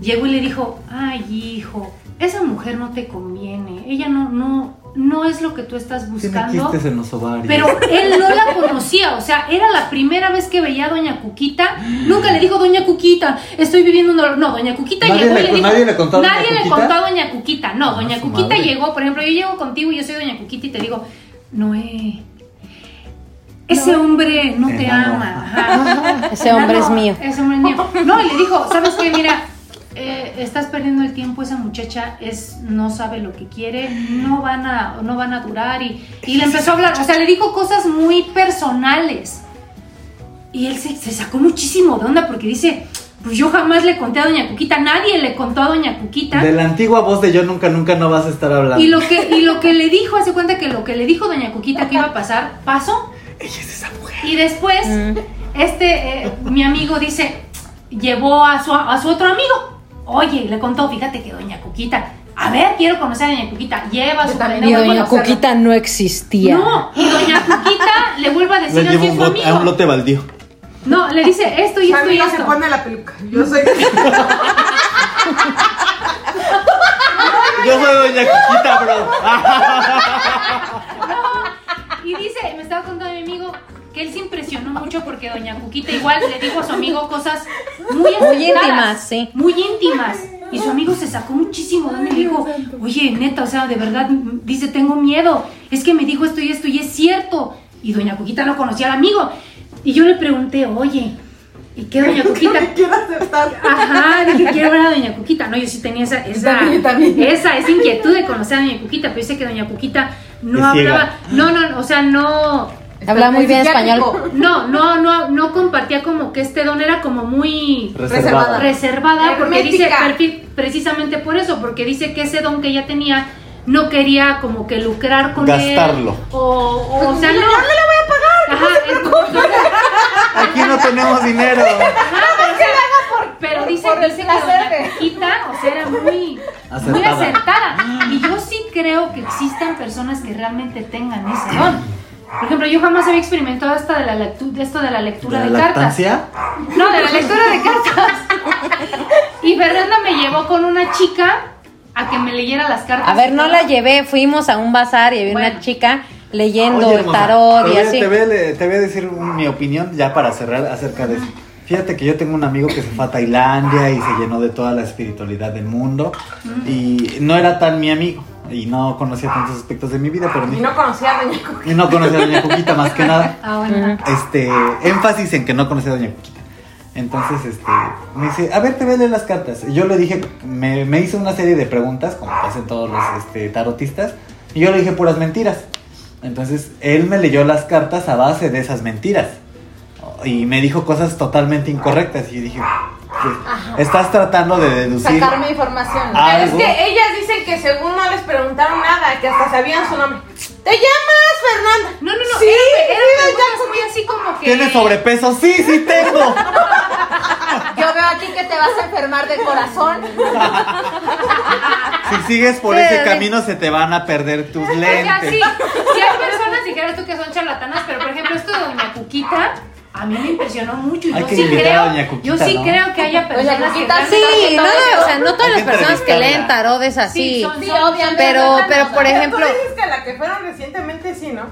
llegó y le dijo, ay hijo, esa mujer no te conviene, ella no, no, no es lo que tú estás Tiene buscando. quistes en los ovarios. Pero *laughs* él no la conocía, o sea, era la primera vez que veía a Doña Cuquita. Nunca le dijo, Doña Cuquita, estoy viviendo un dolor. No, Doña Cuquita ¿Nadie llegó le- y le dijo. nadie le contó a Doña le Cuquita? contó a Doña Cuquita. No, Ah, Doña Cuquita madre. llegó, por ejemplo, yo llego contigo y yo soy Doña Cuquita y te digo, Noé, ese hombre no te ama. Ajá. *laughs* Ese hombre es mío. Ese hombre es mío. No, y le dijo, ¿sabes qué? Mira, eh, estás perdiendo el tiempo, esa muchacha es, no sabe lo que quiere, no van a, no van a durar y, y le empezó a hablar, o sea, le dijo cosas muy personales. Y él se, se sacó muchísimo de onda porque dice, pues yo jamás le conté a Doña Cuquita, nadie le contó a Doña Cuquita. De la antigua voz de yo nunca, nunca no vas a estar hablando. Y lo que, y lo que le dijo, hace cuenta que lo que le dijo Doña Cuquita que iba a pasar, pasó. Ella es esa mujer. Y después, este, eh, mi amigo dice, llevó a su, a su otro amigo. Oye, le contó, fíjate que Doña Cuquita, a ver, quiero conocer a Doña Cuquita. Lleva a su también Y doña. Cuquita no existía. No, y Doña Cuquita le vuelve a decir a un, bote- a un lote baldío. No, le dice esto y esto y amiga se esto. pone la peluca. Yo soy. *laughs* Yo soy doña Cuquita, bro. *laughs* Y dice, me estaba contando mi amigo que él se impresionó mucho porque Doña Cuquita igual le dijo a su amigo cosas muy acertadas, íntimas, sí. Muy íntimas. Y su amigo se sacó muchísimo de le dijo, oye, neta, o sea, de verdad, dice, tengo miedo. Es que me dijo esto y esto y es cierto. Y Doña Cuquita no conocía al amigo. Y yo le pregunté, oye, ¿y qué Doña Cuquita? quiero aceptar. Ajá, dije, quiero ver a Doña Cuquita. No, yo sí tenía esa, esa, También, también. esa, esa inquietud de conocer a Doña Cuquita, pero dice que Doña Cuquita no hablaba, no, no, o sea, no, Habla muy bien español. no, no, no, no compartía como que este don era como muy Reservada. reservada, porque dice, precisamente por eso, porque dice que ese don que ella tenía no quería como que lucrar con Gastarlo. él. O, o, o sea, no. no le voy a pagar. Ajá, es- entonces, Aquí no tenemos dinero. Pero dice, por dice que Doña Cuquita, o sea, era muy muy Acertada. acertada. Y yo sí creo que existan personas que realmente tengan ese don. Por ejemplo, yo jamás había experimentado esto de la, lectu- esto de la lectura ¿De de, la cartas. No, de la lectura de cartas. y Fernanda me llevó con una chica a que me leyera las cartas. A ver, no la llevé, fuimos a un bazar y había una Bueno. chica leyendo Oye, el tarot y así. Te voy, a, te voy a decir mi opinión ya para cerrar acerca de eso. Fíjate que yo tengo un amigo que se fue a Tailandia y se llenó de toda la espiritualidad del mundo y no era tan mi amigo y no conocía tantos aspectos de mi vida, pero Y no conocía a Doña Cuca. y no conocía a Doña Cuquita más que nada. Ah, bueno. Este, énfasis en que no conocía a Doña Cuquita. Entonces, este, me dice, a ver, te voy a leer las cartas. Y yo le dije, me, me hizo una serie de preguntas, como hacen todos los este, tarotistas, y yo le dije puras mentiras. Entonces, él me leyó las cartas a base de esas mentiras. Y me dijo cosas totalmente incorrectas. Y yo dije, pues, estás tratando de deducir. Sacarme información. Ah, Es ¿Algo? que ellas dicen que según no les preguntaron nada, que hasta sabían su nombre. ¿Te llamas Fernanda? No, no, no. Sí, muy así como que. ¿Tienes sobrepeso? Sí, sí tengo. *laughs* Yo veo aquí que te vas a enfermar de corazón. Si sigues por ese camino se te van a perder tus O sea, lentes. sí, sí hay personas, dijeras tú, que son charlatanas, pero por ejemplo, esto de Doña Cuquita, a mí me impresionó mucho. Yo que sí creo, a Doña Cuquita, yo sí ¿no? creo que haya personas que Cuquita, realmente- Sí, no, o sea, no todas las que personas que leen tarot es así. Sí, son- Sí, son- obviamente. Pero, pero por ejemplo, Tú dices que la que fueron recientemente sí, ¿no?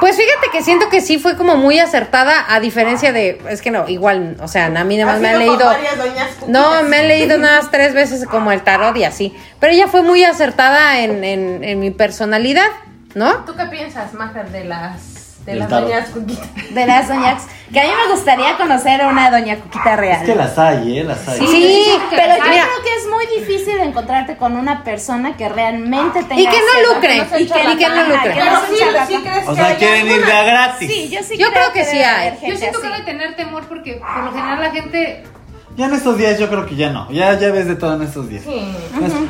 pues fíjate que siento que sí fue como muy acertada a diferencia de, es que no, igual, o sea, a mí nada más me han leído, Cuquitas. no, me han leído nada más tres veces como el tarot y así, pero ella fue muy acertada en, en, en mi personalidad, ¿no? ¿Tú qué piensas, Mafer, de las, de las tarot. doñas Cuquitas? De las doñas. Que a mí me gustaría conocer a una doña Cuquita real. Es que las hay, ¿eh? Las hay. Sí, Sí, Pero yo creo que es muy difícil encontrarte con una persona que realmente tenga Y que no lucre, no y que- y que no lucre. ajá, que Pero no sea sí, charlatán. sí crees O que sea, hay quieren ir de a gratis. Sí, yo sí Yo creo que sí hay. Yo siento que debe tener temor porque por lo general la gente Ya en estos días yo creo que ya no. Ya, ya ves de todo en estos días. Sí.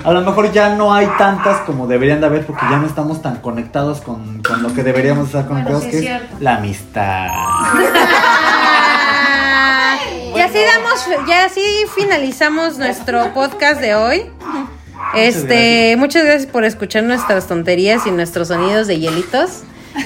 A lo mejor ya no hay tantas como deberían de haber porque ya no estamos tan conectados con, con lo que deberíamos estar Bueno, conectados, sí que es es cierto. la amistad. *laughs* Y así damos, ya así finalizamos nuestro podcast de hoy. Este, muchas gracias por escuchar nuestras tonterías y nuestros sonidos de hielitos.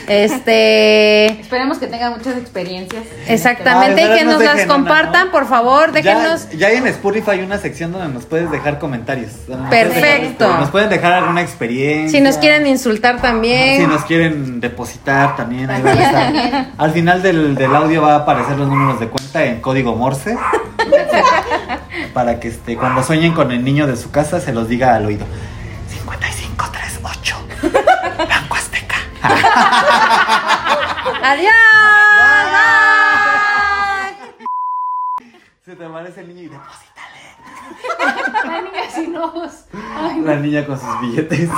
Este, Esperemos que tengan muchas experiencias. exactamente, Ay, y ojalá que nos nos las dejen compartan, ¿no? por favor, déjenos. Ya, ya hay en Spotify hay una sección donde nos puedes dejar comentarios. Nos Perfecto. Nos pueden dejar alguna experiencia. Si nos quieren insultar también. Si nos quieren depositar también, ahí van a estar. Al final del, del audio va a aparecer los números de cuenta en código Morse. *laughs* para que este, cuando sueñen con el niño de su casa se los diga al oído. 5538. Adiós. Bye. Se te aparece el niño y deposítale. la niña sin ojos. La niña con sus billetes.